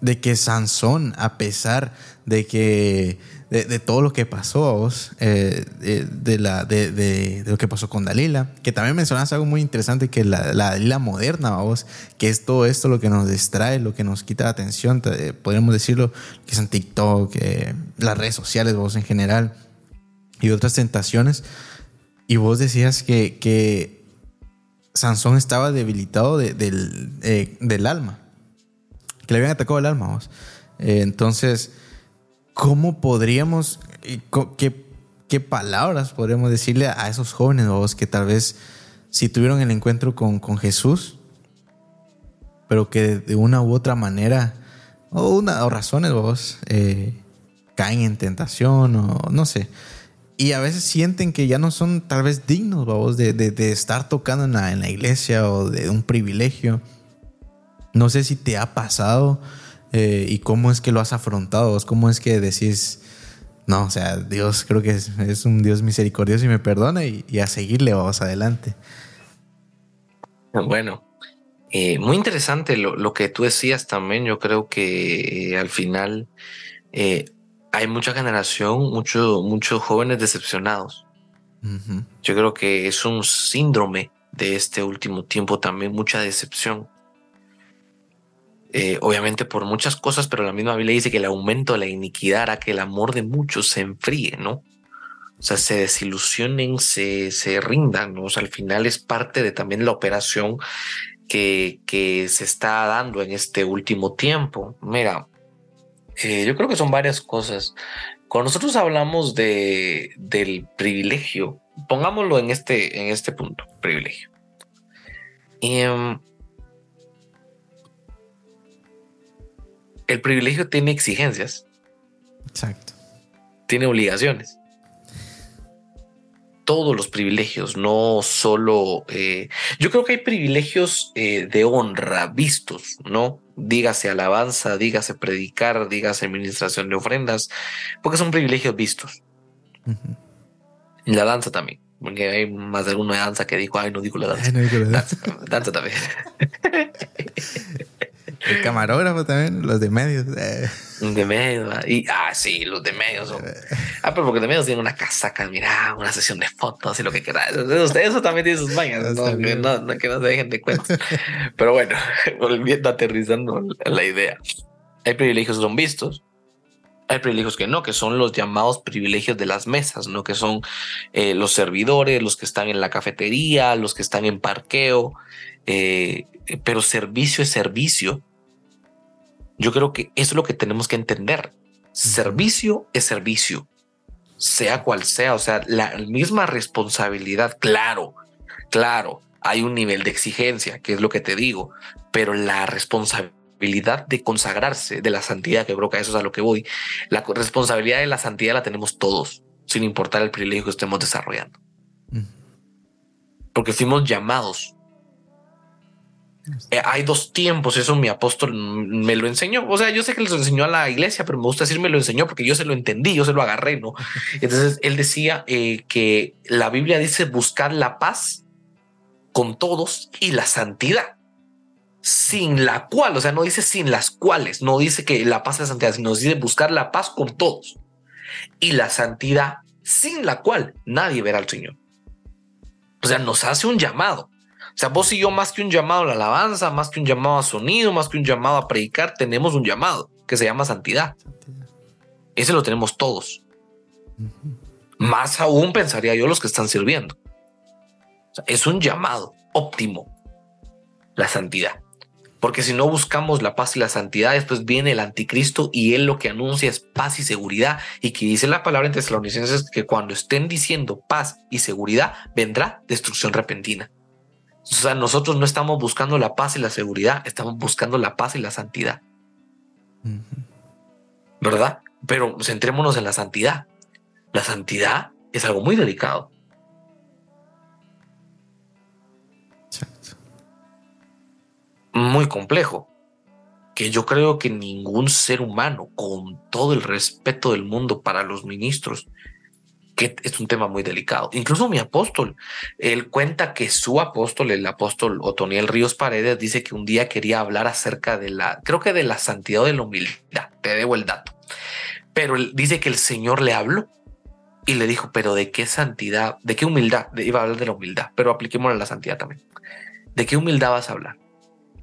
De que Sansón, a pesar de que de, todo lo que pasó eh, de, la, de, lo que pasó con Dalila, que también mencionas algo muy interesante, que la, la Dalila moderna vos, que es todo esto lo que nos distrae, lo que nos quita la atención, podríamos decirlo, que son TikTok, eh, las redes sociales, vos en general, y otras tentaciones. Y vos decías que, que Sansón estaba debilitado del, eh, del alma, que le habían atacado el alma, vos. entonces ¿cómo podríamos, qué, qué palabras podríamos decirle a esos jóvenes vos, que tal vez si tuvieron el encuentro con, con Jesús, pero que de una u otra manera, o, una, o razones vos, eh, caen en tentación o no sé. Y a veces sienten que ya no son tal vez dignos, vos, de, de, estar tocando en la, en la iglesia o de un privilegio. No sé si te ha pasado eh, y cómo es que lo has afrontado, cómo es que decís, no, o sea, Dios creo que es, un Dios misericordioso y me perdona y, a seguirle vamos adelante. Bueno, eh, muy interesante lo, que tú decías también. Yo creo que eh, al final hay mucha generación, muchos muchos jóvenes decepcionados. Yo creo que es un síndrome de este último tiempo también, mucha decepción. Eh, obviamente por muchas cosas, pero la misma Biblia dice que el aumento de la iniquidad hará que el amor de muchos se enfríe, ¿no? O sea, se desilusionen, se, se rindan, ¿no? O sea, al final es parte de también la operación que, que se está dando en este último tiempo. Mira, eh, yo creo que son varias cosas. Cuando nosotros hablamos de, del privilegio, pongámoslo en este, en este punto, privilegio. Y, el privilegio tiene exigencias. Exacto. Tiene obligaciones. Todos los privilegios, no solo... Eh, yo creo que hay privilegios eh, de honra vistos, ¿no? Dígase alabanza, dígase predicar, dígase administración de ofrendas, porque son privilegios vistos. La danza también. Porque hay más de alguna danza que dijo, ay, no digo la danza. danza. danza también. El camarógrafo también, los de medios. De medios, y ah, sí, los de medios. Ah, pero porque de medios tienen una casaca, mira, una sesión de fotos y lo que quieras. Eso, también tiene sus mañas, ¿no? Que, no, que no se dejen de cuenta. Pero bueno, volviendo aterrizando la idea. Hay privilegios que son vistos, hay privilegios que no, que son los llamados privilegios de las mesas, ¿no? Que son eh, los servidores, los que están en la cafetería, los que están en parqueo, eh, pero servicio es servicio. Yo creo que eso es lo que tenemos que entender. Servicio es servicio, sea cual sea, o sea, la misma responsabilidad, claro, claro, hay un nivel de exigencia, que es lo que te digo, pero la responsabilidad de consagrarse, de la santidad, que creo que eso es a lo que voy, la responsabilidad de la santidad la tenemos todos, sin importar el privilegio que estemos desarrollando. Porque fuimos llamados eh, hay dos tiempos, eso mi apóstol me lo enseñó. O sea, yo sé que les enseñó a la iglesia, pero me gusta decir me lo enseñó porque yo se lo entendí, yo se lo agarré, ¿no? Entonces él decía eh, que la Biblia dice buscar la paz con todos y la santidad, sin la cual, o sea, no dice sin las cuales, no dice que la paz es la santidad, sino dice buscar la paz con todos y la santidad sin la cual nadie verá al Señor. O sea, nos hace un llamado sea, vos y yo, más que un llamado a la alabanza, más que un llamado a sonido, más que un llamado a predicar, tenemos un llamado que se llama santidad. Ese lo tenemos todos. Más aún pensaría yo los que están sirviendo. es un llamado óptimo, la santidad. Porque si no buscamos la paz y la santidad, después viene el anticristo y él lo que anuncia es paz y seguridad. Y que dice la palabra en Tesalonicenses que cuando estén diciendo paz y seguridad, vendrá destrucción repentina. O sea, nosotros no estamos buscando la paz y la seguridad, estamos buscando la paz y la santidad. ¿Verdad? Pero centrémonos en la santidad. La santidad es algo muy delicado. muy complejo que yo creo que ningún ser humano, con todo el respeto del mundo para los ministros, que es un tema muy delicado. Incluso mi apóstol, él cuenta que su apóstol, el apóstol Otoniel Ríos Paredes, dice que un día quería hablar acerca de la, creo que de la santidad de la humildad. Te debo el dato. Pero él dice que el Señor le habló y le dijo, pero ¿de qué santidad? ¿De qué humildad? iba a hablar de la humildad, pero apliquémoslo a la santidad también. ¿De qué humildad vas a hablar?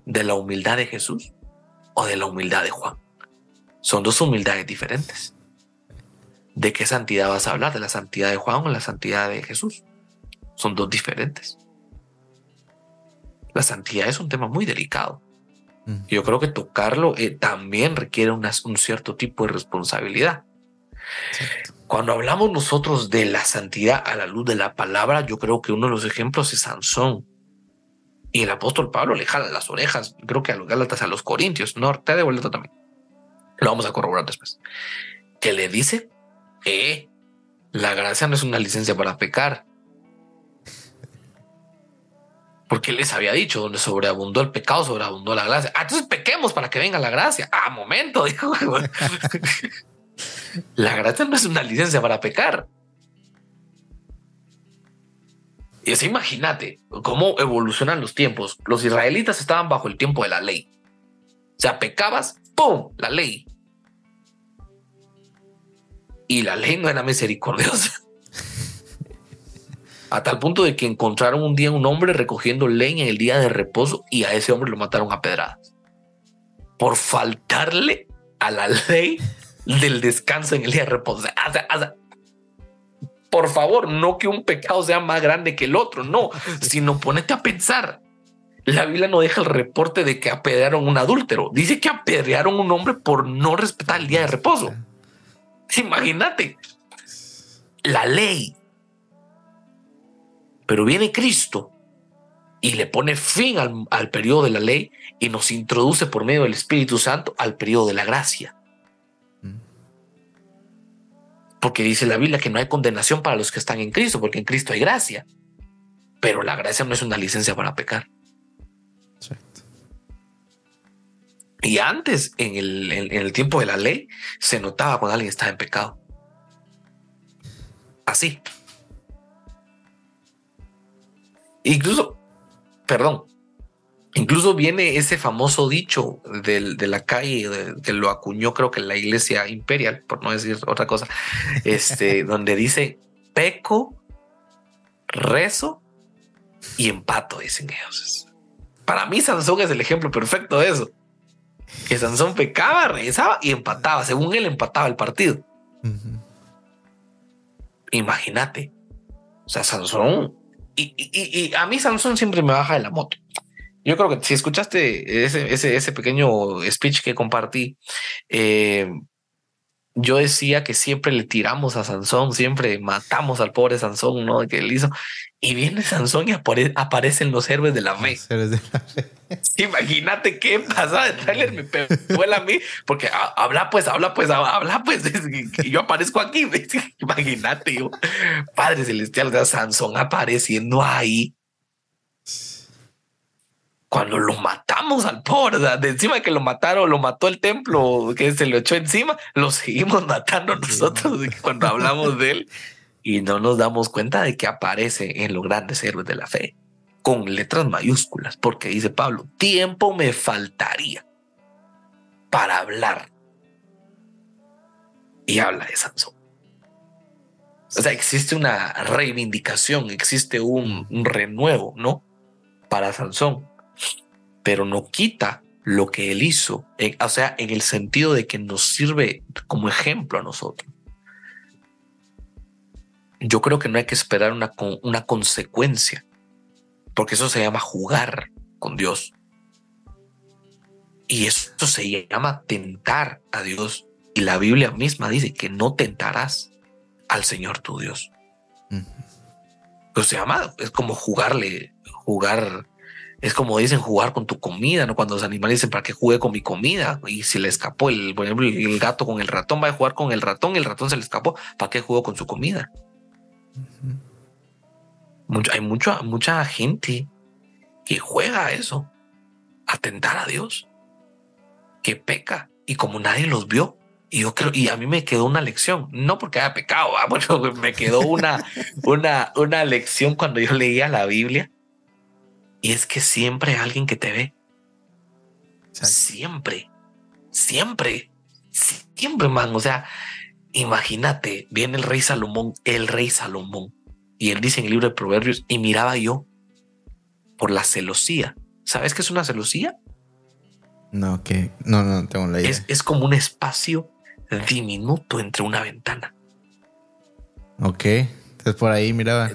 ¿De la humildad de Jesús o de la humildad de Juan? Son dos humildades diferentes. ¿De qué santidad vas a hablar? ¿De la santidad de Juan o la santidad de Jesús? Son dos diferentes. La santidad es un tema muy delicado. Mm. Yo creo que tocarlo eh, también requiere un cierto tipo de responsabilidad. Cuando hablamos nosotros de la santidad a la luz de la palabra, yo creo que uno de los ejemplos es Sansón. Y el apóstol Pablo le jala las orejas, creo que a los Gálatas, a los Corintios, no, te de vuelta también. Lo vamos a corroborar después. Que le dice, eh, la gracia no es una licencia para pecar. Porque él les había dicho, donde sobreabundó el pecado, sobreabundó la gracia. Ah, entonces pequemos para que venga la gracia. Ah, momento, dijo. la gracia no es una licencia para pecar. Y así imagínate cómo evolucionan los tiempos. Los israelitas estaban bajo el tiempo de la ley. O sea, pecabas, ¡pum! La ley. Y la no era misericordiosa. A tal punto de que encontraron un día un hombre recogiendo leña en el día de reposo y a ese hombre lo mataron a pedradas. Por faltarle a la ley del descanso en el día de reposo. Por favor, no que un pecado sea más grande que el otro, no, sino ponete a pensar. La Biblia no deja el reporte de que apedrearon un adúltero. Dice que apedrearon un hombre por no respetar el día de reposo. Imagínate la ley. Pero viene Cristo y le pone fin al, al periodo de la ley y nos introduce por medio del Espíritu Santo al periodo de la gracia. Porque dice la Biblia que no hay condenación para los que están en Cristo, porque en Cristo hay gracia. Pero la gracia no es una licencia para pecar. Y antes, en el, en el tiempo de la ley, se notaba cuando alguien estaba en pecado. Así. Incluso, perdón, Incluso viene ese famoso dicho de, la calle que lo acuñó, creo que la iglesia imperial, por no decir otra cosa, este, donde dice peco, rezo y empato, dicen ellos. Para mí, Sansón es el ejemplo perfecto de eso. Que Sansón pecaba, rezaba y empataba. Según él, empataba el partido. Imagínate. O sea, Sansón. Y, y, a mí Sansón siempre me baja de la moto. Yo creo que si escuchaste ese, ese, ese pequeño speech que compartí, eh, yo decía que siempre le tiramos a Sansón, siempre matamos al pobre Sansón, ¿no? Que él hizo. Y viene Sansón y aparecen los héroes de la fe. Imagínate qué pasa de trailer, me pegó a mí, porque habla pues, habla pues, habla pues, y yo aparezco aquí. Imagínate, yo, Padre Celestial, de Sansón apareciendo ahí cuando lo matamos al pobre, de encima de que lo mataron, lo mató el templo, que se lo echó encima, lo seguimos matando nosotros cuando hablamos de él y no nos damos cuenta de que aparece en los grandes héroes de la fe con letras mayúsculas, porque dice Pablo, tiempo me faltaría para hablar. Y habla de Sansón. O sea, existe una reivindicación, existe un, un renuevo, ¿no? Para Sansón pero no quita lo que él hizo, o sea, en el sentido de que nos sirve como ejemplo a nosotros. Yo creo que no hay que esperar una, una consecuencia, porque eso se llama jugar con Dios. Y eso se llama tentar a Dios. Y la Biblia misma dice que no tentarás al Señor tu Dios. Pero se llama, es como jugarle, jugar es como dicen jugar con tu comida, ¿no? Cuando los animales dicen para que juegue con mi comida y si le escapó el, por ejemplo, el gato con el ratón va a jugar con el ratón, el ratón se le escapó, ¿para qué jugó con su comida? hay mucha, mucha gente que juega a eso, atentar a Dios, que peca y como nadie los vio. Y yo creo, y a mí me quedó una lección, no porque haya pecado, bueno, me quedó una, una, una lección cuando yo leía la Biblia. Y es que siempre hay alguien que te ve. Siempre, siempre, siempre, man. O sea, imagínate, viene el rey Salomón, el rey Salomón, y él dice en el libro de Proverbios, y miraba yo por la celosía. ¿Sabes qué es una celosía? No, que no, no tengo la idea. Es, es, como un espacio diminuto entre una ventana. Ok, entonces por ahí miraba.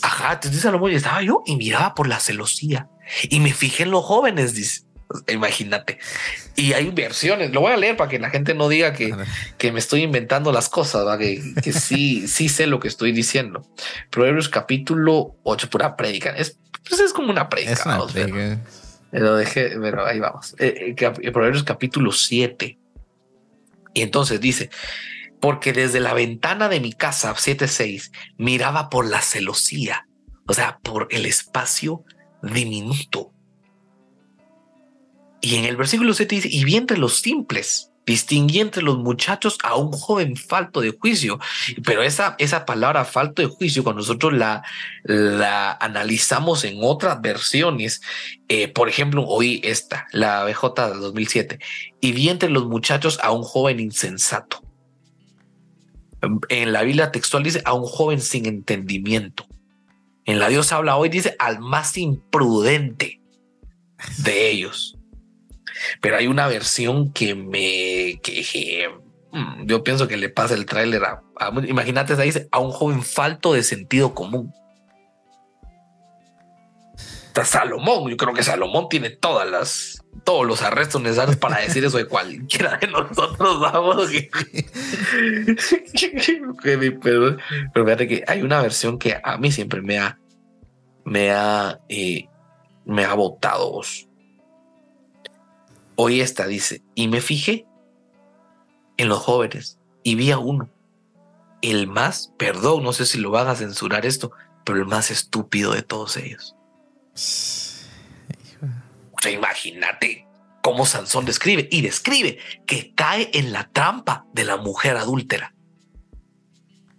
Ajá, entonces Salomón y estaba yo y miraba por la celosía y me fijé en los jóvenes, dice. Imagínate. Y hay versiones. Lo voy a leer para que la gente no diga que, que me estoy inventando las cosas, que, que, sí, sí sé lo que estoy diciendo. Proverbios capítulo 8, pura predica. Es, pues es como una predica. Pero, dejé, pero ahí vamos. Eh, eh, Proverbios capítulo 7. Y entonces dice, porque desde la ventana de mi casa 7.6 miraba por la celosía, o sea, por el espacio diminuto. Y en el versículo 7 dice, y vi entre los simples, distinguí entre los muchachos a un joven falto de juicio. Pero esa, esa palabra falto de juicio, cuando nosotros la, analizamos en otras versiones, eh, por ejemplo, hoy esta, la BJ del 2007, y vi entre los muchachos a un joven insensato. En la Biblia textual dice a un joven sin entendimiento. En la Dios habla hoy dice al más imprudente de ellos. Pero hay una versión que me que, mm, yo pienso que le pasa el tráiler a, imagínate dice a un joven falto de sentido común. Está Salomón, yo creo que Salomón tiene todas las todos los arrestos necesarios para decir eso de cualquiera de nosotros vamos. Pero, pero fíjate que hay una versión que a mí siempre me ha me ha eh, me ha botado hoy esta dice y me fijé en los jóvenes y vi a uno el más perdón no sé si lo van a censurar esto pero el más estúpido de todos ellos sea, imagínate cómo Sansón describe y describe que cae en la trampa de la mujer adúltera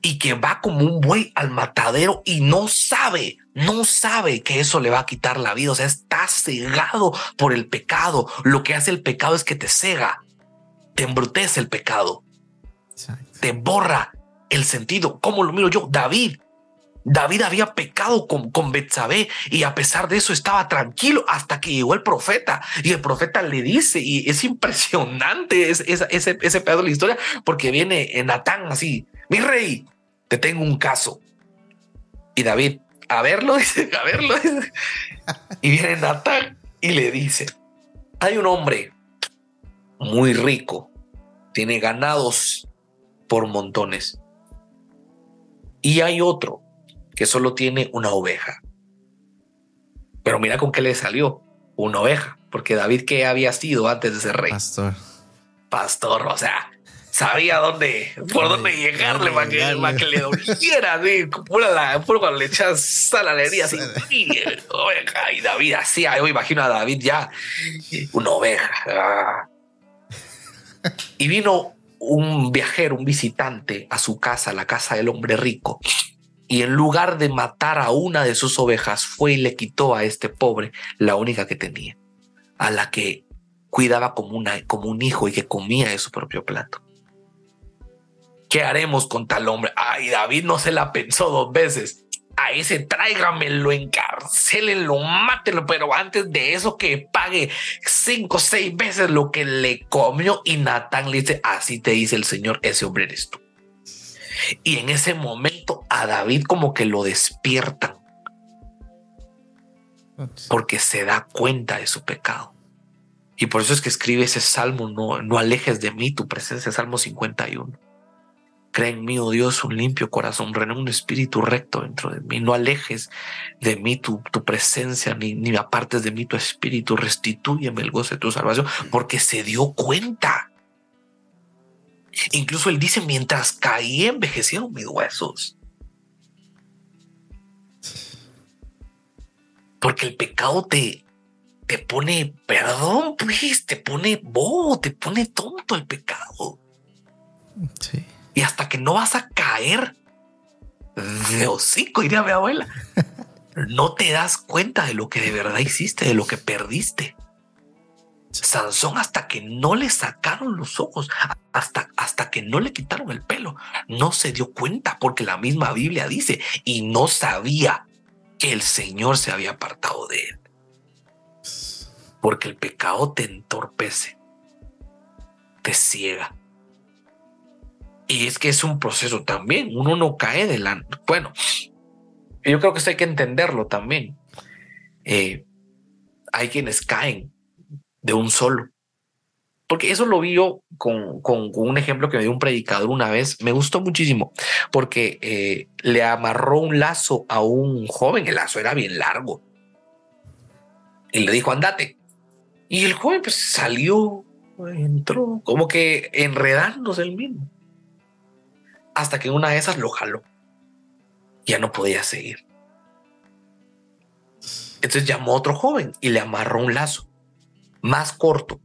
y que va como un buey al matadero y no sabe, no sabe que eso le va a quitar la vida. O sea, está cegado por el pecado. Lo que hace el pecado es que te cega, te embrutece el pecado, te borra el sentido. ¿Cómo lo miro yo? David David había pecado con, con Betsabé y a pesar de eso estaba tranquilo hasta que llegó el profeta y el profeta le dice y es impresionante ese, ese, ese pedazo de la historia porque viene Natán así, mi rey, te tengo un caso. Y David, a verlo, dice, a verlo. Y viene Natán y le dice, hay un hombre muy rico, tiene ganados por montones. Y hay otro que solo tiene una oveja. Pero mira con qué le salió una oveja, porque David que había sido antes de ser rey. Pastor. Pastor, o sea, sabía dónde, por dónde llegarle para que, que, le doliera, así, pura la, pura cuando le echas sal a la herida, así, oveja, y David así, yo imagino a David ya, una oveja. Ah. Y vino un viajero, un visitante a su casa, la casa del hombre rico, y en lugar de matar a una de sus ovejas, fue y le quitó a este pobre la única que tenía, a la que cuidaba como, una, como un hijo y que comía de su propio plato. ¿Qué haremos con tal hombre? Ay, David no se la pensó dos veces. A ese tráigamelo, encarcélenlo, mátelo, pero antes de eso que pague cinco o seis veces lo que le comió. Y Natán le dice, así te dice el Señor, ese hombre eres tú. Y en ese momento a David como que lo despiertan. Porque se da cuenta de su pecado. Y por eso es que escribe ese salmo, no, no alejes de mí tu presencia, Salmo 51. Cree en mí, oh Dios, un limpio corazón, renueva un espíritu recto dentro de mí. No alejes de mí tu, tu presencia, ni, ni apartes de mí tu espíritu. Restitúyeme el gozo de tu salvación, porque se dio cuenta. Incluso él dice, mientras caí envejecieron mis huesos. Porque el pecado te, te pone, perdón, pues, te pone bobo, te pone tonto el pecado. Sí. Y hasta que no vas a caer de hocico, diría mi abuela, no te das cuenta de lo que de verdad hiciste, de lo que perdiste. Sansón hasta que no le sacaron los ojos, hasta, hasta que no le quitaron el pelo, no se dio cuenta porque la misma Biblia dice y no sabía que el Señor se había apartado de él. Porque el pecado te entorpece, te ciega. Y es que es un proceso también, uno no cae delante. Bueno, yo creo que eso hay que entenderlo también. Eh, hay quienes caen de un solo. Porque eso lo vi yo con, con, un ejemplo que me dio un predicador una vez. Me gustó muchísimo porque eh, le amarró un lazo a un joven. El lazo era bien largo. Y le dijo, andate. Y el joven pues salió, entró, como que enredándose el mismo. Hasta que una de esas lo jaló. Ya no podía seguir. Entonces llamó a otro joven y le amarró un lazo más corto.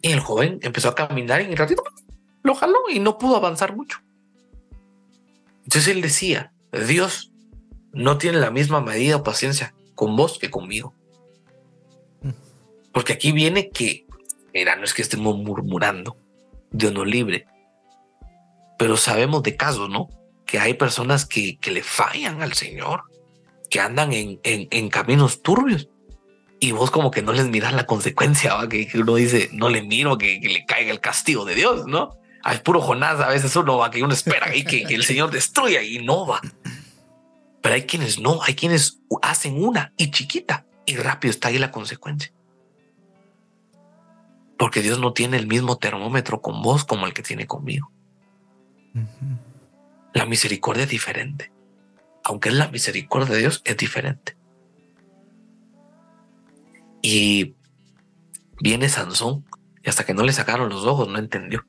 Y el joven empezó a caminar y en ratito lo jaló y no pudo avanzar mucho. Entonces él decía, Dios no tiene la misma medida o paciencia con vos que conmigo. Porque aquí viene que, mira, no es que estemos murmurando, Dios nos libre, pero sabemos de casos, ¿no? Que hay personas que, que le fallan al Señor, que andan en, en caminos turbios y vos como que no les miras la consecuencia, ¿va? Que, uno dice, no le miro que, le caiga el castigo de Dios, ¿no? Al puro Jonás a veces uno va, que uno espera y que, el Señor destruya y no va. Pero hay quienes no, hay quienes hacen una y chiquita y rápido está ahí la consecuencia. Porque Dios no tiene el mismo termómetro con vos como el que tiene conmigo. La misericordia es diferente. Aunque es la misericordia de Dios, es diferente. Y viene Sansón y hasta que no le sacaron los ojos no entendió.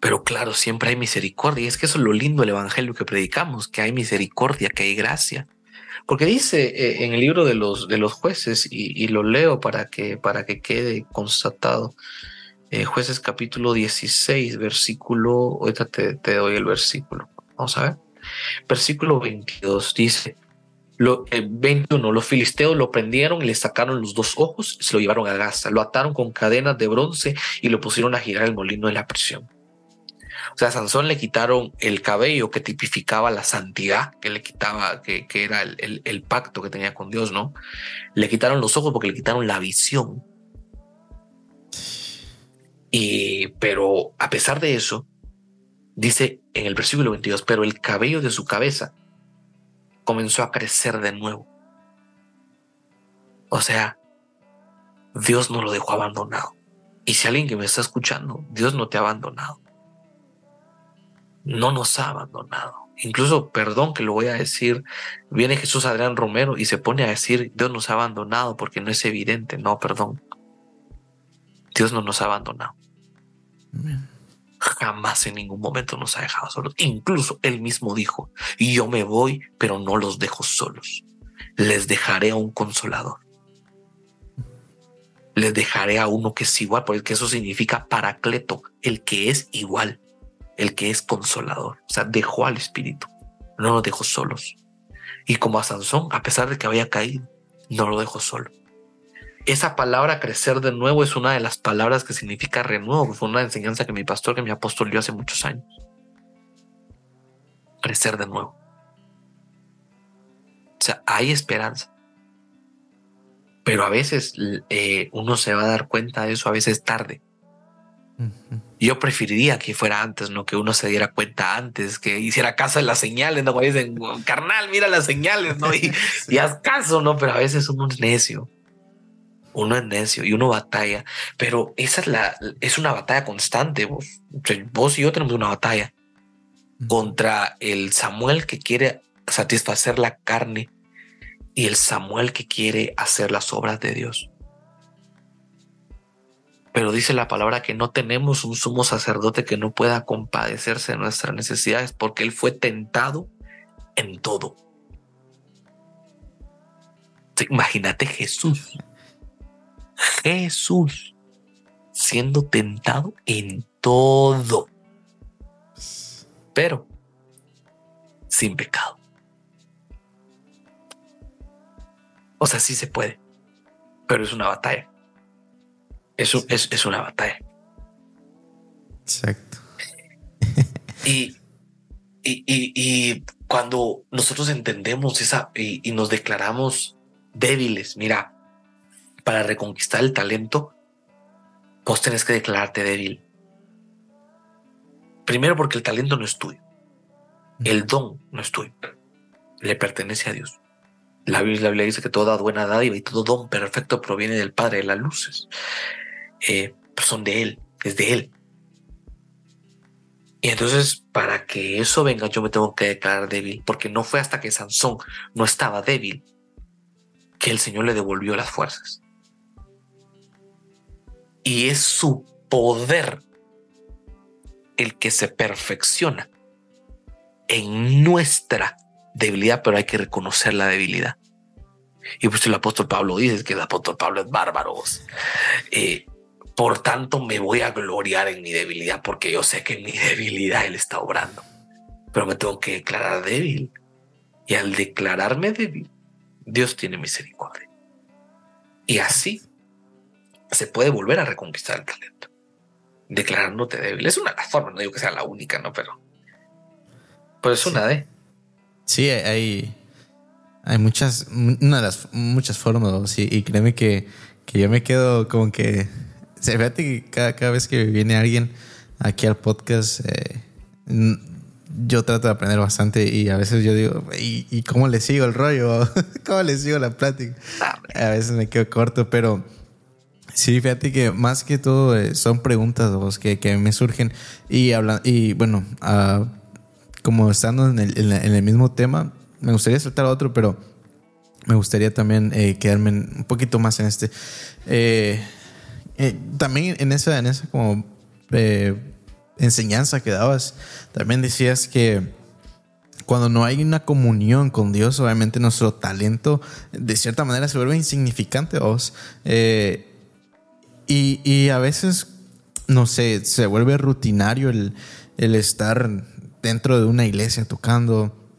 Pero claro, siempre hay misericordia. Y es que eso es lo lindo del Evangelio que predicamos, que hay misericordia, que hay gracia. Porque dice eh, en el libro de los, de los jueces, y, lo leo para que, para que quede constatado, eh, jueces capítulo 16, versículo, ahorita te, te doy el versículo, vamos a ver. Versículo 22 dice, lo, 21, los filisteos lo prendieron y le sacaron los dos ojos y se lo llevaron a Gaza. Lo ataron con cadenas de bronce y lo pusieron a girar el molino de la prisión. O sea, a Sansón le quitaron el cabello que tipificaba la santidad, que le quitaba, que, que era el, el, pacto que tenía con Dios, ¿no? Le quitaron los ojos porque le quitaron la visión. Y, pero a pesar de eso, dice en el versículo 22, pero el cabello de su cabeza comenzó a crecer de nuevo. O sea, Dios no lo dejó abandonado. Y si alguien que me está escuchando, Dios no te ha abandonado. No nos ha abandonado. Incluso, perdón que lo voy a decir, viene Jesús Adrián Romero y se pone a decir, Dios nos ha abandonado porque no es evidente. No, perdón. Dios no nos ha abandonado jamás en ningún momento nos ha dejado solos. Incluso él mismo dijo, yo me voy, pero no los dejo solos. Les dejaré a un consolador. Les dejaré a uno que es igual, porque eso significa paracleto, el que es igual, el que es consolador. O sea, dejó al Espíritu, no lo dejó solos. Y como a Sansón, a pesar de que había caído, no lo dejó solo esa palabra crecer de nuevo es una de las palabras que significa renuevo. Fue una enseñanza que mi pastor, que mi apóstol dio hace muchos años. Crecer de nuevo. O sea, hay esperanza. Pero a veces eh, uno se va a dar cuenta de eso, a veces tarde. Yo preferiría que fuera antes, no que uno se diera cuenta antes, que hiciera caso de las señales, no dicen, carnal, mira las señales, no y, y haz caso, no, pero a veces uno es necio uno es necio y uno batalla, pero esa es la, es una batalla constante. Vos, vos y yo tenemos una batalla contra el Samuel que quiere satisfacer la carne y el Samuel que quiere hacer las obras de Dios. Pero dice la palabra que no tenemos un sumo sacerdote que no pueda compadecerse de nuestras necesidades porque él fue tentado en todo Imagínate Jesús. Jesús siendo tentado en todo, pero sin pecado. O sea, sí se puede, pero es una batalla. Eso es, es una batalla. Exacto. y, y, y, cuando nosotros entendemos esa y, nos declaramos débiles, mira, para reconquistar el talento, vos tenés que declararte débil. Primero porque el talento no es tuyo. El don no es tuyo. Le pertenece a Dios. La Biblia, dice que toda buena dádiva y todo don perfecto proviene del Padre de las luces. Eh, pues son de Él, es de Él. Y entonces, para que eso venga, yo me tengo que declarar débil, porque no fue hasta que Sansón no estaba débil que el Señor le devolvió las fuerzas. Y es su poder el que se perfecciona en nuestra debilidad, pero hay que reconocer la debilidad. Y pues el apóstol Pablo dice que el apóstol Pablo es bárbaro. Eh, por tanto, me voy a gloriar en mi debilidad porque yo sé que en mi debilidad Él está obrando. Pero me tengo que declarar débil. Y al declararme débil, Dios tiene misericordia. Y así se puede volver a reconquistar el talento. Declarándote débil. Es una de las formas, no digo que sea la única, ¿no? Pero, pues es una de. Sí, hay, hay muchas, una de las muchas formas, y, y créeme que, que, yo me quedo como que, se fíjate que cada, cada, vez que viene alguien aquí al podcast, eh, yo trato de aprender bastante y a veces yo digo, ¿y, y cómo le sigo el rollo? ¿Cómo le sigo la plática? A veces me quedo corto, pero Sí, fíjate que más que todo eh, son preguntas que, que, me surgen y hablan y bueno, uh, como estando en el, en, el, mismo tema, me gustaría saltar otro, pero me gustaría también eh, quedarme un poquito más en este. Eh, también en esa, en esa como enseñanza que dabas, también decías que cuando no hay una comunión con Dios, obviamente nuestro talento de cierta manera se vuelve insignificante. Vos. Eh, y, a veces, no sé, se vuelve rutinario el, estar dentro de una iglesia tocando,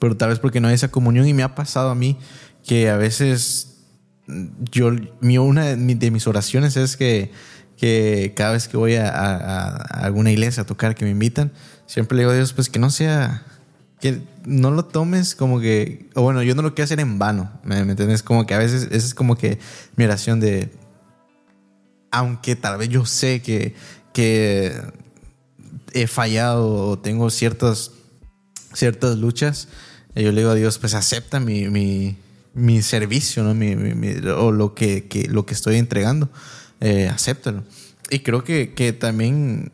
pero tal vez porque no hay esa comunión y me ha pasado a mí que a veces yo, mi, una de, mis oraciones es que, que cada vez que voy a, alguna iglesia a tocar que me invitan, siempre le digo a Dios, pues que no sea, que no lo tomes como que, o bueno, yo no lo quiero hacer en vano, ¿me, ¿me entiendes? Como que a veces esa es como que mi oración de, aunque tal vez yo sé que, que he fallado o tengo ciertas, ciertas luchas, eh, yo le digo a Dios, pues acepta mi, mi, servicio, ¿no? Mi, o lo que, lo que estoy entregando, eh, acéptalo. Y creo que, que, también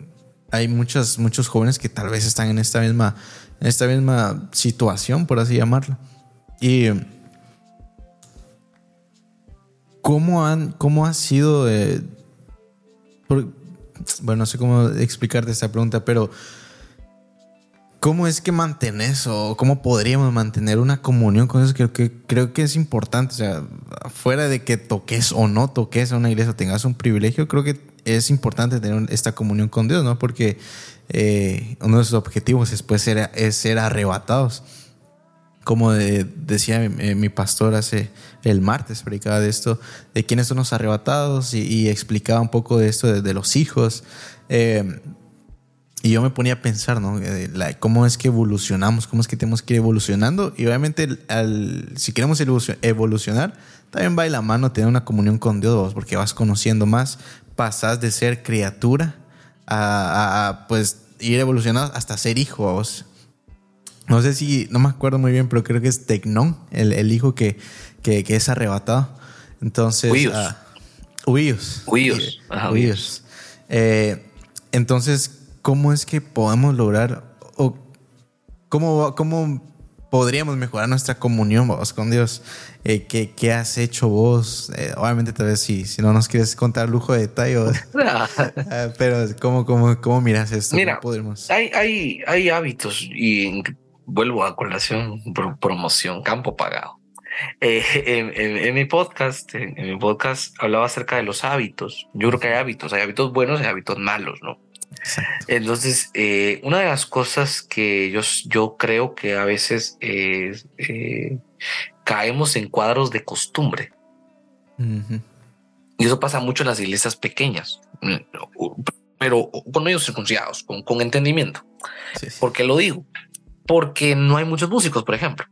hay muchos, muchos jóvenes que tal vez están en esta misma, esta misma situación, por así llamarlo. Y ¿cómo, han, cómo ha sido... bueno, no sé cómo explicarte esta pregunta, pero ¿cómo es que mantenés o cómo podríamos mantener una comunión con eso? Creo que, creo que es importante. O sea, fuera de que toques o no toques a una iglesia tengas un privilegio, creo que es importante tener esta comunión con Dios, ¿no? Porque eh, uno de sus objetivos después es ser arrebatados como decía mi, pastor hace el martes, predicaba de esto, de quiénes son los arrebatados y, explicaba un poco de esto de, los hijos. Eh, y yo me ponía a pensar, ¿no? ¿Cómo es que evolucionamos? ¿Cómo es que tenemos que ir evolucionando? Y obviamente, si queremos evolucionar, también va de la mano tener una comunión con Dios, porque vas conociendo más, pasas de ser criatura a, pues ir evolucionando hasta ser hijo. Vos. No sé si, no me acuerdo muy bien, pero creo que es Tecnón, el, hijo que, que, es arrebatado. Entonces. Huyos. Huyos. Eh, entonces, ¿cómo es que podemos lograr o cómo, cómo podríamos mejorar nuestra comunión vos, con Dios? Eh, ¿qué, has hecho vos? Eh, obviamente, tal vez si, si no nos quieres contar lujo de detalle, pero ¿cómo, cómo, cómo miras esto? Mira, hay, hay, hay hábitos y vuelvo a colación, promoción, campo pagado. eh, en, mi podcast, en, mi podcast hablaba acerca de los hábitos. Yo creo que hay hábitos, hay hábitos buenos y hábitos malos, ¿no? Entonces, eh, una de las cosas que yo, yo creo que a veces eh, caemos en cuadros de costumbre. Y eso pasa mucho en las iglesias pequeñas, mm, pero con medios circuncidados, con, con entendimiento. ¿Por qué lo digo? Porque no hay muchos músicos, por ejemplo.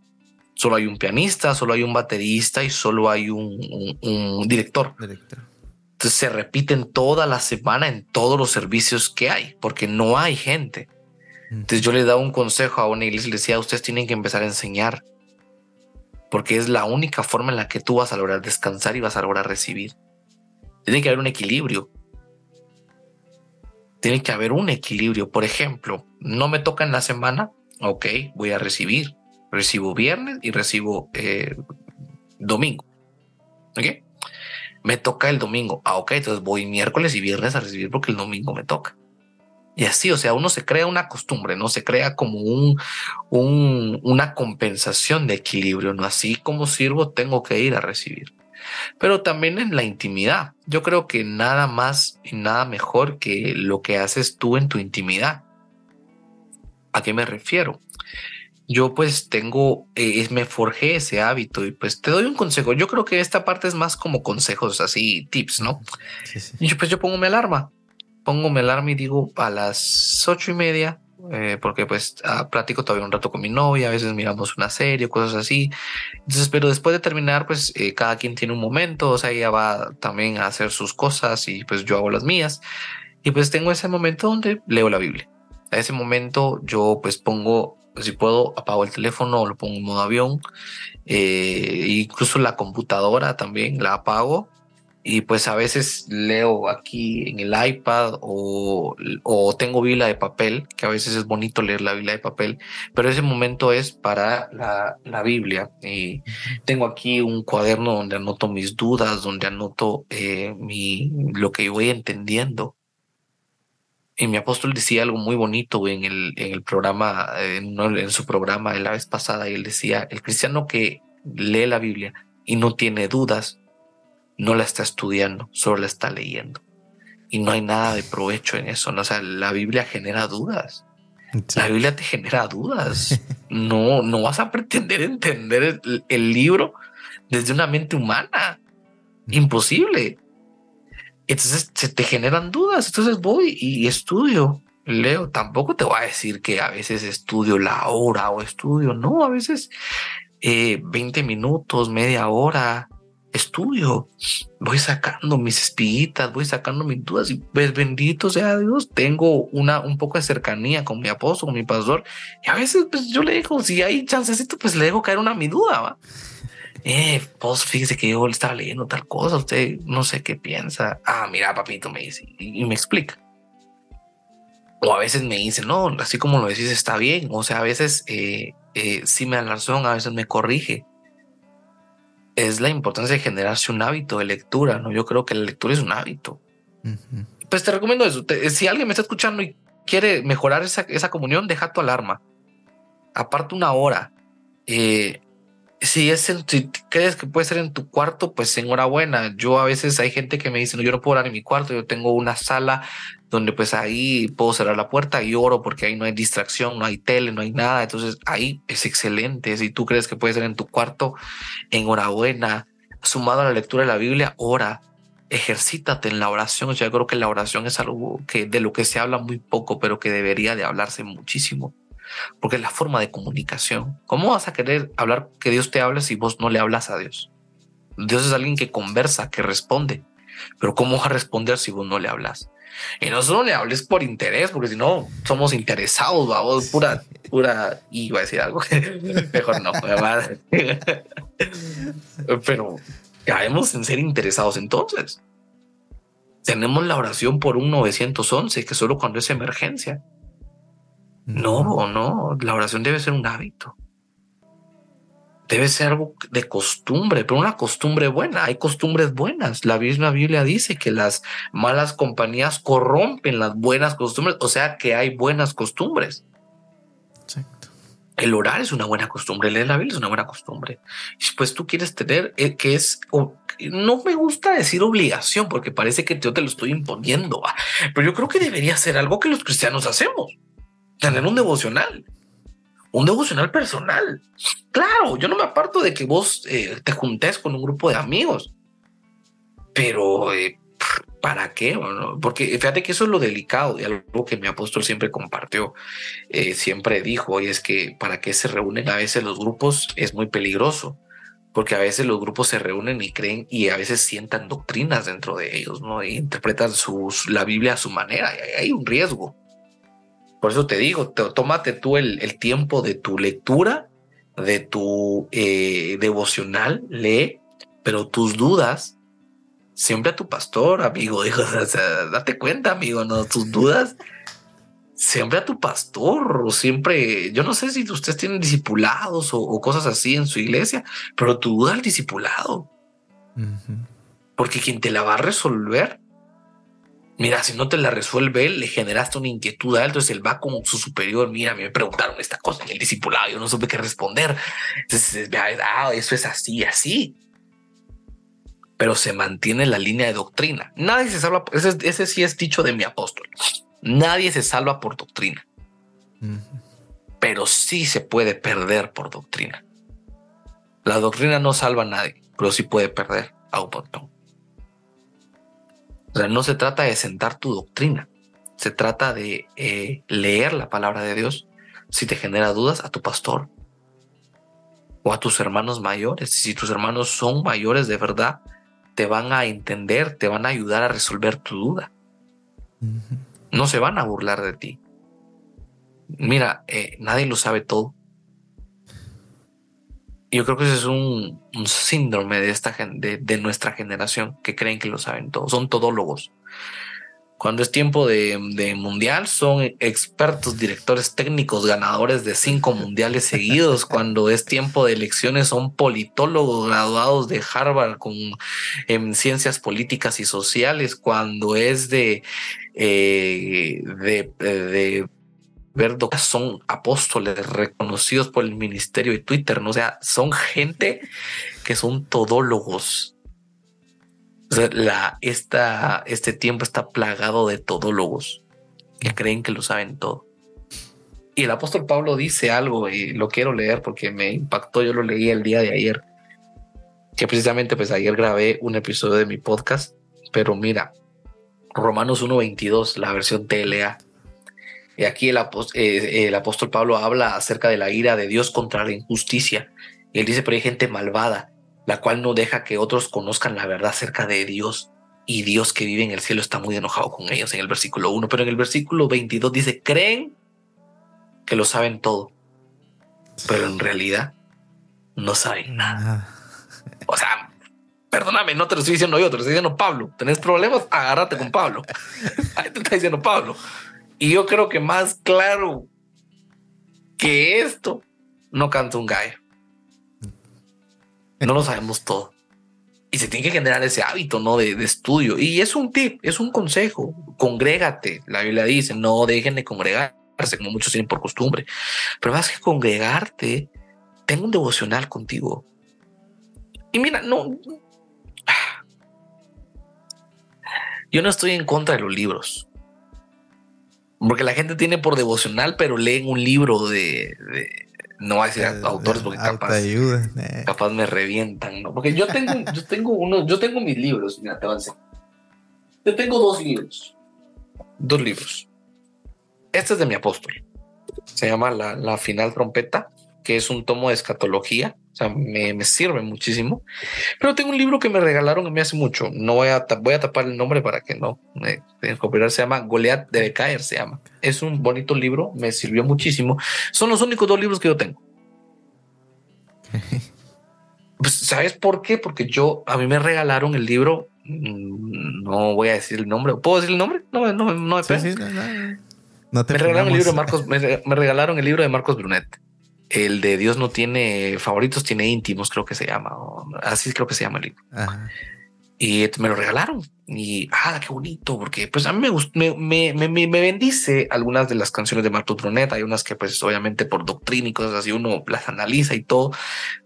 Solo hay un pianista, solo hay un baterista y solo hay un, director. Entonces se repiten toda la semana en todos los servicios que hay, porque no hay gente. Entonces yo le daba un consejo a una iglesia y le decía, ustedes tienen que empezar a enseñar, porque es la única forma en la que tú vas a lograr descansar y vas a lograr recibir. Tiene que haber un equilibrio. Tiene que haber un equilibrio. Por ejemplo, no me toca en la semana, ok, voy a recibir. Recibo viernes y recibo eh, domingo. ¿Ok? Me toca el domingo. Ah, ok, entonces voy miércoles y viernes a recibir porque el domingo me toca. Y así, o sea, uno se crea una costumbre, no se crea como un, un, una compensación de equilibrio, no así como sirvo, tengo que ir a recibir pero también en la intimidad. Yo creo que nada más y nada mejor que lo que haces tú en tu intimidad. ¿A qué me refiero? Yo pues tengo, eh, me forjé ese hábito y pues te doy un consejo. Yo creo que esta parte es más como consejos así, tips, ¿no? Y yo, pues yo pongo mi alarma, pongo mi alarma y digo a las ocho y media eh, porque pues ah, platico todavía un rato con mi novia, a veces miramos una serie, cosas así. Entonces, pero después de terminar, pues eh, cada quien tiene un momento, o sea, ella va también a hacer sus cosas y pues yo hago las mías. Y pues tengo ese momento donde leo la Biblia. A ese momento yo pues pongo, si puedo, apago el teléfono lo pongo en modo avión. Eh, incluso la computadora también la apago y pues a veces leo aquí en el iPad o, o, tengo Biblia de papel, que a veces es bonito leer la Biblia de papel, pero ese momento es para la, la Biblia. Y tengo aquí un cuaderno donde anoto mis dudas, donde anoto eh, mi, lo que voy entendiendo. Y mi apóstol decía algo muy bonito en el, en el programa, en, en su programa de la vez pasada, y él decía, el cristiano que lee la Biblia y no tiene dudas, no la está estudiando, solo la está leyendo. Y no hay nada de provecho en eso. ¿no? O sea, la Biblia genera dudas. La Biblia te genera dudas. No, no vas a pretender entender el, libro desde una mente humana. Imposible. Entonces se te generan dudas. Entonces voy y estudio, leo. Tampoco te voy a decir que a veces estudio la hora o estudio. No, a veces 20 eh, minutos, media hora, estudio, voy sacando mis espiguitas, voy sacando mis dudas y pues bendito sea Dios, tengo una un poco de cercanía con mi apóstol, con mi pastor y a veces pues yo le digo, si hay chancecito, pues le dejo caer una mi duda, ¿va? Eh, pues fíjese que yo le estaba leyendo tal cosa, usted no sé qué piensa. Ah, mira, papito, me dice y, me explica. O a veces me dice, no, así como lo decís está bien. O sea, a veces eh, eh, sí me da la razón, a veces me corrige es la importancia de generarse un hábito de lectura, ¿no? Yo creo que la lectura es un hábito. Pues te recomiendo eso. si alguien me está escuchando y quiere mejorar esa, esa comunión, deja tu alarma. Aparte una hora. Eh, si es en, si crees que puede ser en tu cuarto, pues enhorabuena. Yo a veces hay gente que me dice, no, yo no puedo orar en mi cuarto, yo tengo una sala donde pues ahí puedo cerrar la puerta y oro porque ahí no hay distracción, no hay tele, no hay nada. Entonces ahí es excelente. Si tú crees que puede ser en tu cuarto, enhorabuena. Sumado a la lectura de la Biblia, ora, ejercítate en la oración. Yo creo que la oración es algo que de lo que se habla muy poco, pero que debería de hablarse muchísimo porque es la forma de comunicación. ¿Cómo vas a querer hablar que Dios te hable si vos no le hablas a Dios? Dios es alguien que conversa, que responde, pero ¿cómo vas a responder si vos no le hablas? Y no solo le hables por interés, porque si no somos interesados, vamos, pura, pura, y iba a decir algo mejor no, pero caemos en ser interesados entonces. Tenemos la oración por un 911, que solo cuando es emergencia. No, no, la oración debe ser un hábito. Debe ser algo de costumbre, pero una costumbre buena. Hay costumbres buenas. La misma Biblia dice que las malas compañías corrompen las buenas costumbres, o sea que hay buenas costumbres. Exacto. El orar es una buena costumbre, leer la Biblia es una buena costumbre. Pues tú quieres tener eh, que es, no me gusta decir obligación porque parece que yo te lo estoy imponiendo, pero yo creo que debería ser algo que los cristianos hacemos, tener un devocional, un devocional personal. Claro, yo no me aparto de que vos eh, te juntes con un grupo de amigos, pero eh, ¿para qué? porque fíjate que eso es lo delicado y algo que mi apóstol siempre compartió, eh, siempre dijo, y es que para qué se reúnen a veces los grupos es muy peligroso, porque a veces los grupos se reúnen y creen y a veces sientan doctrinas dentro de ellos, ¿no? Y interpretan sus, la Biblia a su manera, y hay un riesgo. Por eso te digo, tómate tú el, tiempo de tu lectura, de tu eh, devocional, lee, pero tus dudas siempre a tu pastor, amigo. Dijo, o sea, date cuenta, amigo, no tus dudas. Siempre a tu pastor, o siempre, yo no sé si ustedes tienen discipulados o, cosas así en su iglesia, pero tu duda al discipulado. Porque quien te la va a resolver, mira, si no te la resuelve él, le generaste una inquietud a él, entonces él va con su superior, mira, me preguntaron esta cosa en el discipulado, yo no supe qué responder. Entonces, ah, eso es así, así pero se mantiene la línea de doctrina. Nadie se salva, ese, ese sí es dicho de mi apóstol. Nadie se salva por doctrina, pero sí se puede perder por doctrina. La doctrina no salva a nadie, pero sí puede perder a un montón. O sea, no se trata de sentar tu doctrina, se trata de eh, leer la palabra de Dios. Si te genera dudas, a tu pastor o a tus hermanos mayores. Si tus hermanos son mayores de verdad, te van a entender, te van a ayudar a resolver tu duda. No se van a burlar de ti. Mira, eh, nadie lo sabe todo. Yo creo que ese es un, síndrome de, esta, de, de nuestra generación que creen que lo saben todo. Son todólogos. Cuando es tiempo de, mundial, son expertos, directores técnicos, ganadores de cinco mundiales seguidos. Cuando es tiempo de elecciones, son politólogos graduados de Harvard con en ciencias políticas y sociales. Cuando es de, eh, de, de son apóstoles reconocidos por el ministerio de Twitter, ¿no? O sea, son gente que son todólogos la, esta, este tiempo está plagado de todólogos que creen que lo saben todo. Y el apóstol Pablo dice algo y lo quiero leer porque me impactó. Yo lo leí el día de ayer, que precisamente pues ayer grabé un episodio de mi podcast. Pero mira, Romanos 1.22, la versión TLA. Y aquí el, eh, el apóstol Pablo habla acerca de la ira de Dios contra la injusticia. Y él dice, pero hay gente malvada la cual no deja que otros conozcan la verdad acerca de Dios. Y Dios que vive en el cielo está muy enojado con ellos en el versículo 1, pero en el versículo 22 dice, creen que lo saben todo, pero en realidad no saben nada. O sea, perdóname, no te lo estoy diciendo yo, te lo estoy diciendo Pablo. ¿Tenés problemas? Agárrate con Pablo. Ahí te está diciendo Pablo. Y yo creo que más claro que esto no canta un gallo. No lo sabemos todo. Y se tiene que generar ese hábito, ¿no? De, estudio. Y es un tip, es un consejo. Congrégate. La Biblia dice, no dejen de congregarse, como muchos tienen por costumbre. Pero más que congregarte, tengo un devocional contigo. Y mira, no... Yo no estoy en contra de los libros. Porque la gente tiene por devocional, pero leen un libro de no voy a decir autores porque capaz, capaz me revientan, ¿no? Porque yo tengo, yo tengo uno, yo tengo mis libros, mira, te avancé. Yo tengo dos libros. Dos libros. Este es de mi apóstol. Se llama La, la Final Trompeta, que es un tomo de escatología. O sea, me, me, sirve muchísimo. Pero tengo un libro que me regalaron a mí hace mucho. No voy a, voy a tapar el nombre para que no me Se llama Goliath debe caer, se llama. Es un bonito libro, me sirvió muchísimo. Son los únicos dos libros que yo tengo. Pues, ¿sabes por qué? Porque yo, a mí me regalaron el libro. Mm, no voy a decir el nombre. ¿Puedo decir el nombre? No, no, no me sí, no, me regalaron el libro de Marcos, me regalaron el libro de Marcos Brunet el de Dios no tiene favoritos, tiene íntimos, creo que se llama. Así creo que se llama el libro. y me lo regalaron. Y ah, qué bonito, porque pues a mí me, me, me, me, bendice algunas de las canciones de Marto Brunet. Hay unas que, pues, obviamente por doctrina y cosas así, uno las analiza y todo,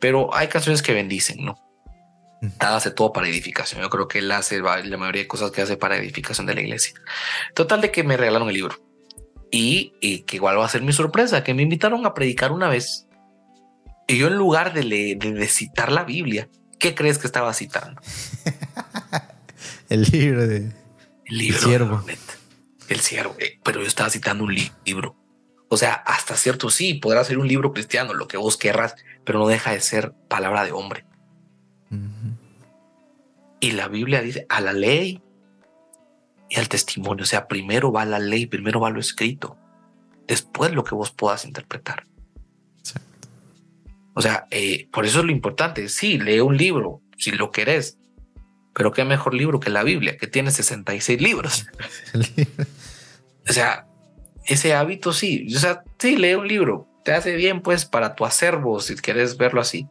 pero hay canciones que bendicen, ¿no? hace todo para edificación. Yo creo que él hace la mayoría de cosas que hace para edificación de la iglesia. Total de que me regalaron el libro y, que igual va a ser mi sorpresa, que me invitaron a predicar una vez y yo en lugar de, de, citar la Biblia, ¿qué crees que estaba citando? el libro de el libro el siervo. El siervo, eh, pero yo estaba citando un libro. O sea, hasta cierto sí, podrá ser un libro cristiano, lo que vos querrás, pero no deja de ser palabra de hombre. Y la Biblia dice a la ley y al testimonio. O sea, primero va la ley, primero va lo escrito, después lo que vos puedas interpretar. O sea, eh, por eso es lo importante. Sí, lee un libro si lo querés, pero qué mejor libro que la Biblia, que tiene 66 libros. o sea, ese hábito sí, o sea, sí, lee un libro, te hace bien pues para tu acervo, si quieres verlo así,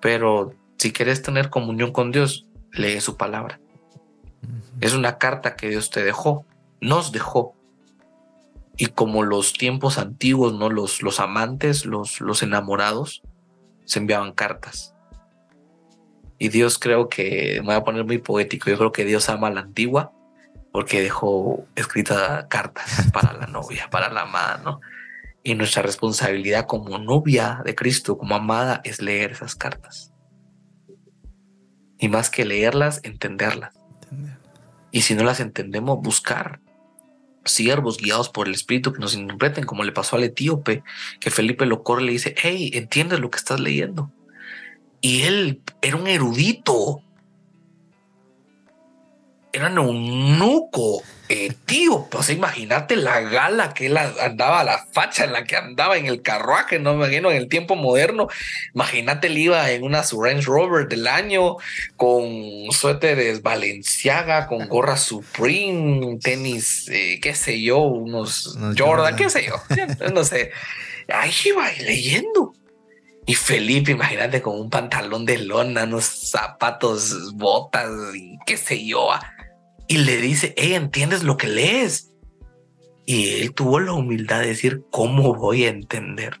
pero si quieres tener comunión con Dios, lee su palabra. Es una carta que Dios te dejó, nos dejó. Y como los tiempos antiguos, ¿no? Los, los amantes, los, los enamorados, se enviaban cartas. Y Dios creo que, me voy a poner muy poético, yo creo que Dios ama a la antigua porque dejó escrita cartas para la novia, para la amada, ¿no? Y nuestra responsabilidad como novia de Cristo, como amada, es leer esas cartas y más que leerlas, entenderlas. Y si no las entendemos, buscar siervos guiados por el Espíritu que nos interpreten, como le pasó al etíope, que Felipe lo corre y le dice, hey, ¿entiendes lo que estás leyendo? Y él era un erudito, era un eunuco, eh, tío, pues imagínate la gala que él andaba, la facha en la que andaba en el carruaje, no me imagino en el tiempo moderno. Imagínate, él iba en una Range Rover del año con suéteres Balenciaga, con gorra Supreme, tenis, eh, qué sé yo, unos Jordan, qué sé yo, no sé. Ahí iba leyendo. Y Felipe, imagínate con un pantalón de lona, unos zapatos, botas, y qué sé yo. Ah, y le dice, ¿entiendes lo que lees? Y él tuvo la humildad de decir, ¿cómo voy a entender?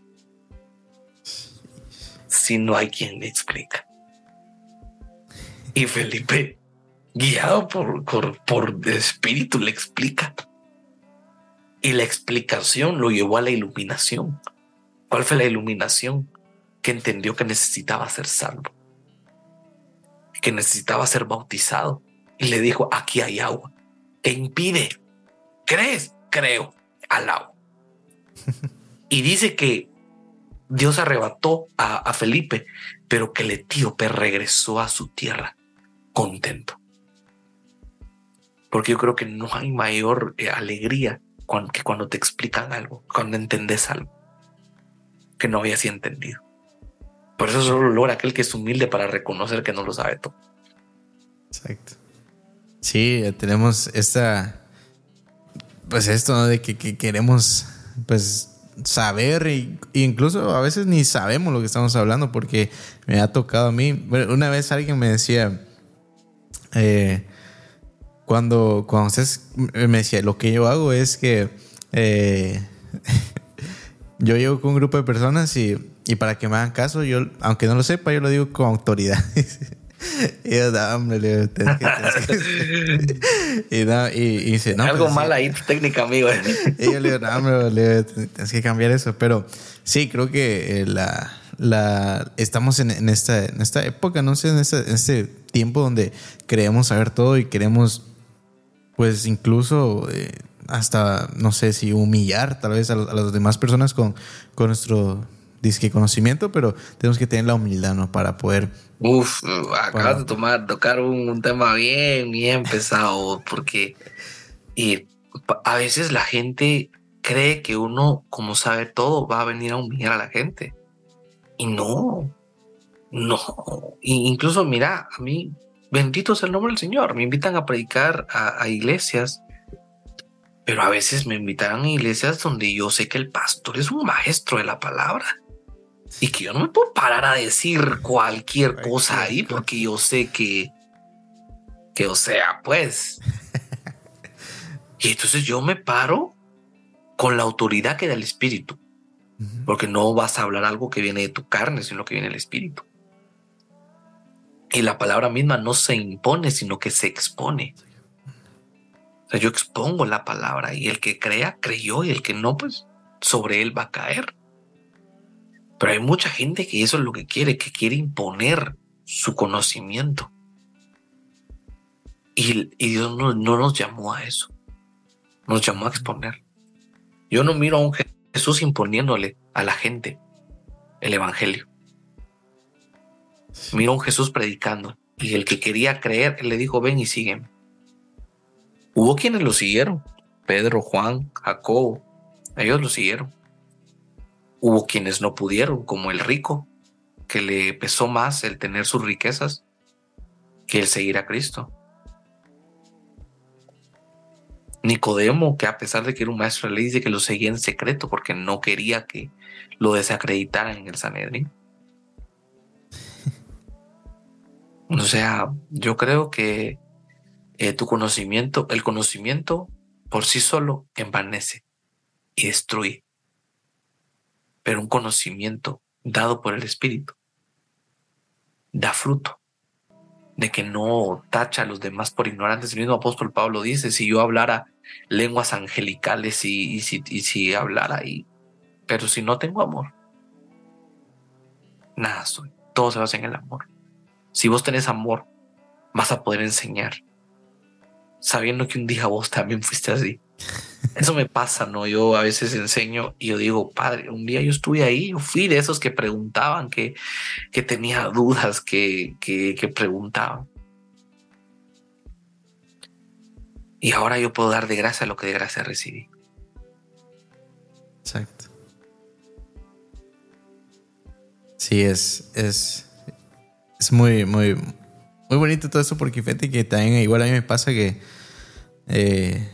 Si no hay quien me explica. Y Felipe, guiado por, por, por espíritu, le explica. Y la explicación lo llevó a la iluminación. ¿Cuál fue la iluminación? Que entendió que necesitaba ser salvo, que necesitaba ser bautizado, y le dijo, aquí hay agua. ¿Qué impide? ¿Crees? Creo al agua. y dice que Dios arrebató a, Felipe, pero que el etíope regresó a su tierra contento. Porque yo creo que no hay mayor eh, alegría que cuando te explican algo, cuando entendés algo que no habías entendido. Por eso solo logra aquel que es humilde para reconocer que no lo sabe todo. Exacto. Sí, tenemos esta, pues esto, ¿no? De que, queremos, pues, saber e incluso a veces ni sabemos lo que estamos hablando porque me ha tocado a mí. una vez alguien me decía, eh, cuando, cuando ustedes me decía, lo que yo hago es que eh, yo llego con un grupo de personas y, y, para que me hagan caso, yo, aunque no lo sepa, yo lo digo con autoridad. y yo, no, hombre, le y, no, y, dice, no. Algo mal ahí, técnica, amigo. y yo le digo, no, hombre, le, tienes que cambiar eso. Pero sí, creo que eh, la, la, estamos en, en, esta, en esta época, no sé, en este, en este tiempo donde queremos saber todo y queremos, pues incluso eh, hasta, no sé si humillar tal vez a, a las demás personas con, con nuestro disque conocimiento, pero tenemos que tener la humildad, ¿no? Para poder. Uf, acabas de tomar, tocar un, tema bien, bien pesado, porque y a veces la gente cree que uno, como sabe todo, va a venir a humillar a la gente. Y no, no. incluso, mira, a mí, bendito es el nombre del Señor. Me invitan a predicar a, a iglesias pero a veces me invitan a iglesias donde yo sé que el pastor es un maestro de la palabra y que yo no me puedo parar a decir cualquier cosa ahí porque yo sé que Que o sea, pues. y entonces yo me paro con la autoridad que da el Espíritu. Porque no vas a hablar algo que viene de tu carne, sino que viene del Espíritu. Y la palabra misma no se impone, sino que se expone. O sea, yo expongo la palabra y el que crea, creyó y el que no, pues sobre él va a caer. Pero hay mucha gente que eso es lo que quiere, que quiere imponer su conocimiento. Y, Dios no, no nos llamó a eso. Nos llamó a exponer. Yo no miro a un Jesús imponiéndole a la gente el Evangelio. Miro a un Jesús predicando y el que quería creer le dijo, ven y sígueme. Hubo quienes lo siguieron, Pedro, Juan, Jacobo, ellos lo siguieron. Hubo quienes no pudieron, como el rico, que le pesó más el tener sus riquezas que el seguir a Cristo. Nicodemo, que a pesar de que era un maestro ley, dice que lo seguía en secreto porque no quería que lo desacreditaran en el Sanedrín. O sea, yo creo que eh, tu conocimiento, el conocimiento por sí solo envanece y destruye. Pero un conocimiento dado por el Espíritu da fruto de que no tacha a los demás por ignorantes. El mismo apóstol Pablo dice, si yo hablara lenguas angelicales y, si, y si hablara ahí, pero si no tengo amor, nada soy. Todo se basa en el amor. Si vos tenés amor, vas a poder enseñar, sabiendo que un día vos también fuiste así. Eso me pasa, ¿no? Yo a veces enseño y yo digo, padre, un día yo estuve ahí, yo fui de esos que preguntaban, que, que tenía dudas, que, que, preguntaban. Y ahora yo puedo dar de gracia lo que de gracia recibí. Exacto. Sí, es, es, es muy, muy, muy bonito todo eso porque fíjate que también igual a mí me pasa que eh,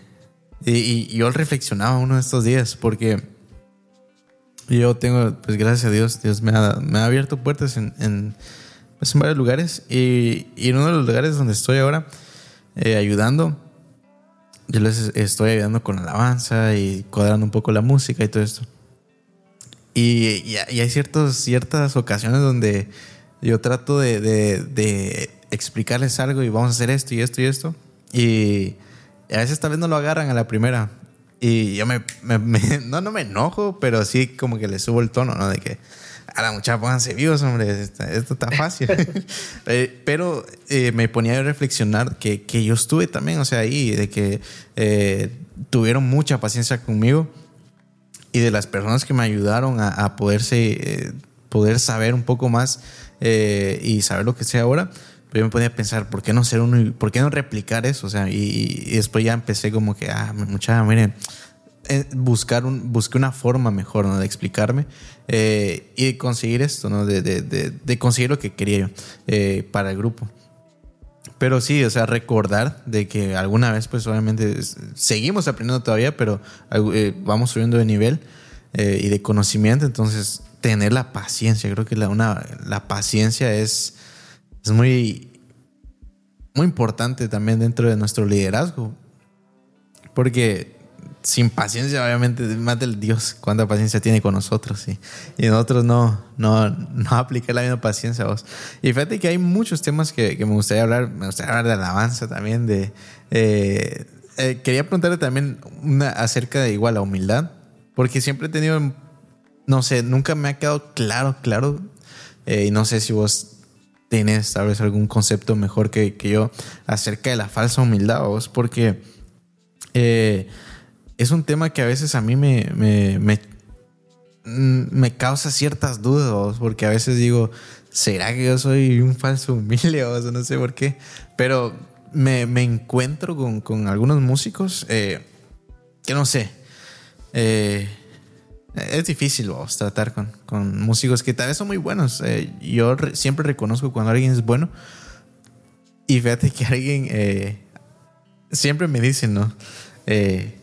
y, yo reflexionaba uno de estos días porque yo tengo, pues gracias a Dios, Dios me ha, me ha abierto puertas en, en, pues, en varios lugares y, y, en uno de los lugares donde estoy ahora eh, ayudando, yo les estoy ayudando con alabanza y cuadrando un poco la música y todo esto. Y, y, hay ciertos, ciertas ocasiones donde yo trato de, de, de explicarles algo y vamos a hacer esto y esto y esto. Y y a veces tal vez no lo agarran a la primera. Y yo me, no, no me enojo, pero sí como que le subo el tono, ¿no? De que a la muchacha pónganse vivos, hombre, esto, está fácil. Eh, pero eh, me ponía a reflexionar que, que, yo estuve también, o sea, ahí, de que eh, tuvieron mucha paciencia conmigo y de las personas que me ayudaron a, a poderse, poder saber un poco más y saber lo que sé ahora pero yo me podía pensar, ¿por qué no ser uno y por qué no replicar eso? O sea, y, después ya empecé como que, ah, muchacha, miren, eh, buscar un, busqué una forma mejor ¿no? de explicarme eh, y de conseguir esto, ¿no? De, de, de, conseguir lo que quería yo eh, para el grupo. Pero sí, o sea, recordar de que alguna vez, pues obviamente seguimos aprendiendo todavía, pero vamos subiendo de nivel y de conocimiento. Entonces, tener la paciencia, creo que la, una, la paciencia es es muy, muy importante también dentro de nuestro liderazgo. Porque sin paciencia, obviamente, más del Dios, cuánta paciencia tiene con nosotros. Y, y nosotros no, no, no aplica la misma paciencia a vos. Y fíjate que hay muchos temas que, que me gustaría hablar. Me gustaría hablar de alabanza también. de eh, eh, Quería preguntarle también una, acerca de igual la humildad. Porque siempre he tenido, no sé, nunca me ha quedado claro, claro. Eh, y no sé si vos tienes tal vez algún concepto mejor que, que yo acerca de la falsa humildad, vos, porque eh, es un tema que a veces a mí me, me, me, me causa ciertas dudas, porque a veces digo, ¿será que yo soy un falso humilde? O no sé por qué, pero me, me encuentro con, con, algunos músicos eh, que no sé. Eh, es difícil vos, tratar con, con, músicos que tal vez son muy buenos. Eh, yo siempre reconozco cuando alguien es bueno. Y fíjate que alguien eh, siempre me dice, ¿no? Eh,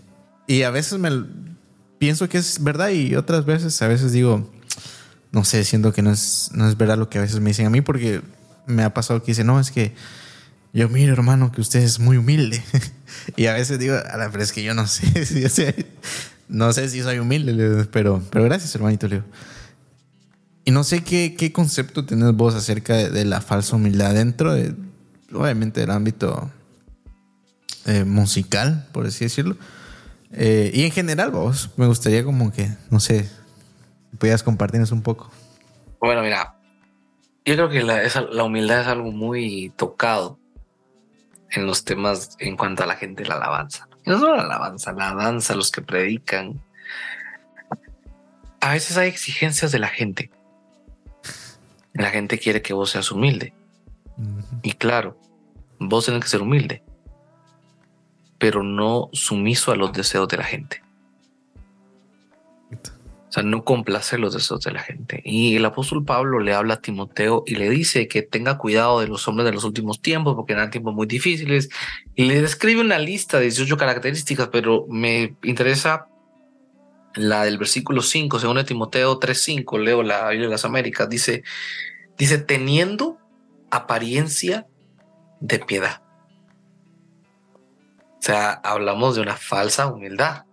y a veces me pienso que es verdad y otras veces, a veces digo, no sé, siento que no es, no es verdad lo que a veces me dicen a mí porque me ha pasado que dicen, no, es que yo miro, hermano, que usted es muy humilde. y a veces digo, a la pero es que yo no sé, no sé si soy humilde, pero, pero gracias, hermanito Leo. Y no sé qué, concepto tenés vos acerca de, la falsa humildad dentro de, obviamente, del ámbito eh, musical, por así decirlo. Eh, y en general, vos, me gustaría como que, no sé, pudieras compartirnos un poco. Bueno, mira, yo creo que la humildad es algo muy tocado en los temas en cuanto a la gente la alabanza. No solo la alabanza, la danza, los que predican. A veces hay exigencias de la gente. La gente quiere que vos seas humilde. Y claro, vos tenés que ser humilde, pero no sumiso a los deseos de la gente. Sea, no complacer los deseos de la gente. Y el apóstol Pablo le habla a Timoteo y le dice que tenga cuidado de los hombres de los últimos tiempos, porque eran tiempos muy difíciles. Y le describe una lista de 18 características, pero me interesa la del versículo 5, según de Timoteo 3.5, leo la Biblia de las Américas, dice, dice, teniendo apariencia de piedad. O sea, hablamos de una falsa humildad,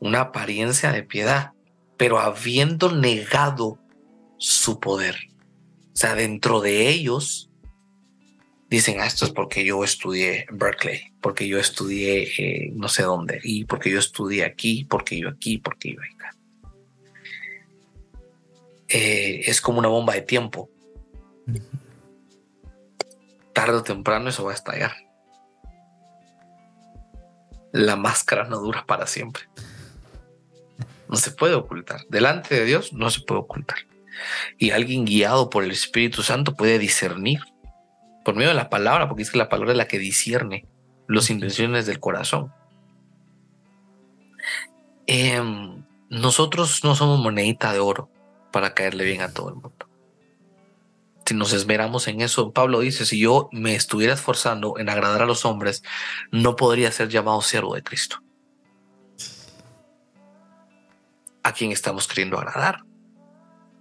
una apariencia de piedad, pero habiendo negado su poder. O sea, dentro de ellos dicen, ah, esto es porque yo estudié en Berkeley, porque yo estudié eh, no sé dónde, y porque yo estudié aquí, porque yo aquí, porque yo acá. Eh, es como una bomba de tiempo. Tarde o temprano eso va a estallar. La máscara no dura para siempre. No se puede ocultar. Delante de Dios no se puede ocultar. Y alguien guiado por el Espíritu Santo puede discernir por medio de la palabra, porque es que la palabra es la que discierne las intenciones del corazón. Em, nosotros no somos monedita de oro para caerle bien a todo el mundo. Si nos esmeramos en eso, Pablo dice, si yo me estuviera esforzando en agradar a los hombres, no podría ser llamado siervo de Cristo. ¿A quién estamos queriendo agradar?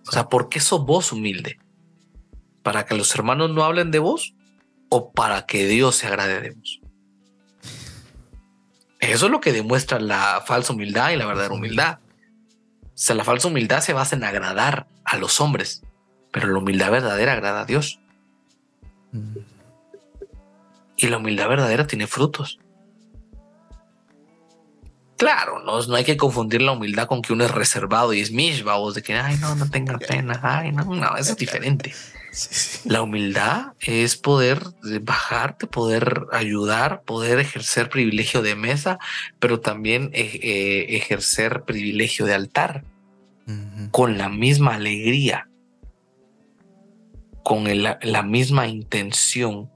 O sea, ¿por qué sos vos humilde? ¿Para que los hermanos no hablen de vos? ¿O para que Dios se agrade de vos? Eso es lo que demuestra la falsa humildad y la verdadera humildad. O sea, la falsa humildad se basa en agradar a los hombres, pero la humildad verdadera agrada a Dios. Y la humildad verdadera tiene frutos. Claro, no, no hay que confundir la humildad con que uno es reservado y es mishba, de que, ay, no, no tenga pena, ay, no, no, eso es diferente. La humildad es poder bajarte, poder ayudar, poder ejercer privilegio de mesa, pero también eh, eh, ejercer privilegio de altar con la misma alegría, con la misma intención.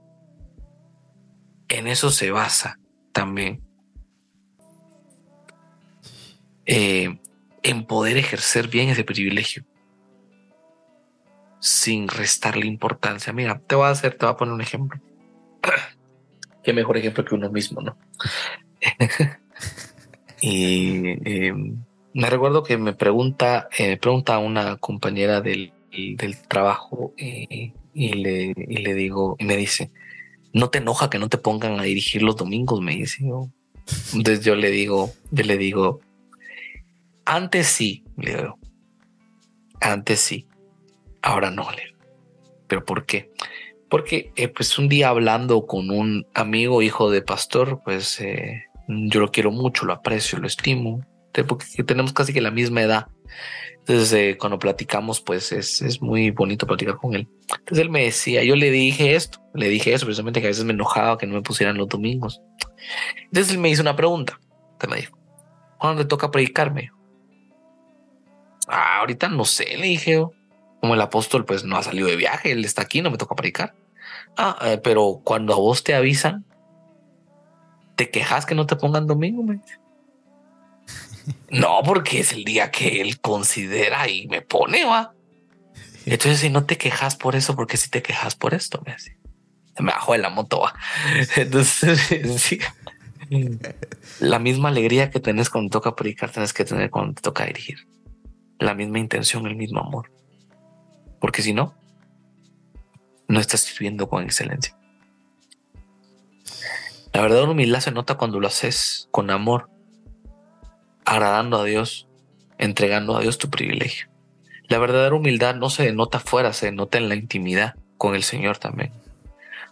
En eso se basa también. Eh, en poder ejercer bien ese privilegio sin restarle importancia. Mira, te voy a hacer, te voy a poner un ejemplo. Qué mejor ejemplo que uno mismo, ¿no? y em, me recuerdo que me pregunta, eh, pregunta a una compañera del, trabajo eh, y, le, le digo, y me dice, ¿no te enoja que no te pongan a dirigir los domingos? Me dice. Entonces yo le digo, yo le digo, antes sí, le digo, antes sí Ahora no, ¿Pero por qué? Porque eh, pues un día hablando con un amigo, hijo de pastor, pues eh, yo lo quiero mucho, lo aprecio, lo estimo, porque tenemos casi que la misma edad. Entonces, eh, cuando platicamos, pues es, es, muy bonito platicar con él. Entonces él me decía, yo le dije esto, le dije eso, precisamente que a veces me enojaba que no me pusieran los domingos. Entonces él me hizo una pregunta, que me dijo, ¿cuándo le toca predicarme? Ah, ahorita no sé, le dije, como el apóstol, pues no ha salido de viaje, él está aquí, no me toca predicar. Ah, eh, pero cuando a vos te avisan, te quejas que no te pongan domingo, No, porque es el día que él considera y me pone, va. Entonces, si no te quejas por eso, porque si te quejas por esto, me Se me bajó de la moto, va. Entonces. La misma alegría que tenés cuando toca predicar, tenés que tener cuando te toca dirigir. La misma intención, el mismo amor porque si no, no estás sirviendo con excelencia. La verdadera humildad se nota cuando lo haces con amor, agradando a Dios, entregando a Dios tu privilegio. La verdadera humildad no se denota afuera, se denota en la intimidad con el Señor también.